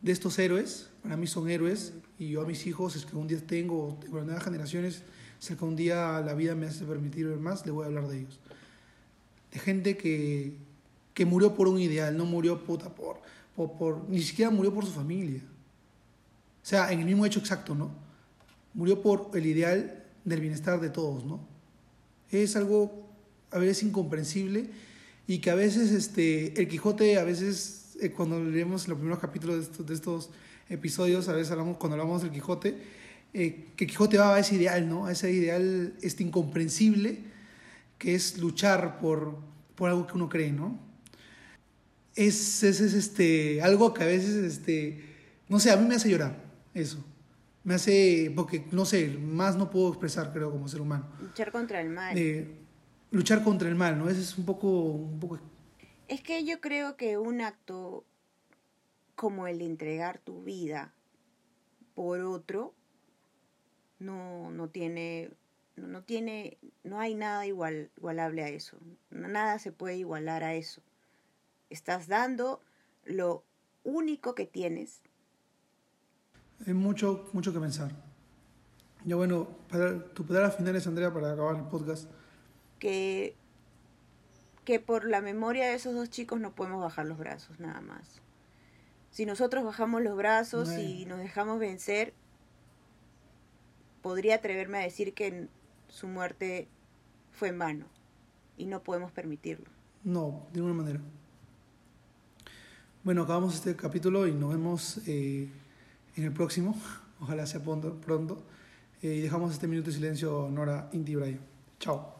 de estos héroes, para mí son héroes, y yo a mis hijos, es que un día tengo, de nuevas generaciones, que un día la vida me hace permitir ver más, le voy a hablar de ellos. De gente que, que murió por un ideal, no murió puta por, por, por, ni siquiera murió por su familia. O sea, en el mismo hecho exacto, ¿no? Murió por el ideal del bienestar de todos, ¿no? Es algo a veces incomprensible y que a veces este, el Quijote a veces eh, cuando leemos los primeros capítulos de estos, de estos, episodios, a veces hablamos, cuando hablamos del Quijote, eh, que Quijote va a ese ideal, ¿no? A ese ideal este incomprensible que es luchar por, por algo que uno cree, ¿no? Es, es, es, este, algo que a veces, este, no sé, a mí me hace llorar, eso. Me hace, porque, no sé, más no puedo expresar, creo, como ser humano. Luchar contra el mal. luchar contra el mal, ¿no? Ese es un poco, un poco es que yo creo que un acto como el entregar tu vida por otro no, no tiene no, tiene no hay nada igual, igualable a eso. Nada se puede igualar a eso. Estás dando lo único que tienes. Hay mucho mucho que pensar. Ya bueno para tu palabra finales Andrea para acabar el podcast. Que que por la memoria de esos dos chicos no podemos bajar los brazos, nada más. Si nosotros bajamos los brazos y nos dejamos vencer, podría atreverme a decir que su muerte fue en vano y no podemos permitirlo. No, de ninguna manera. Bueno, acabamos este capítulo y nos vemos eh, en el próximo. <laughs> Ojalá sea pronto. Eh, y dejamos este minuto de silencio Nora Inti Chao.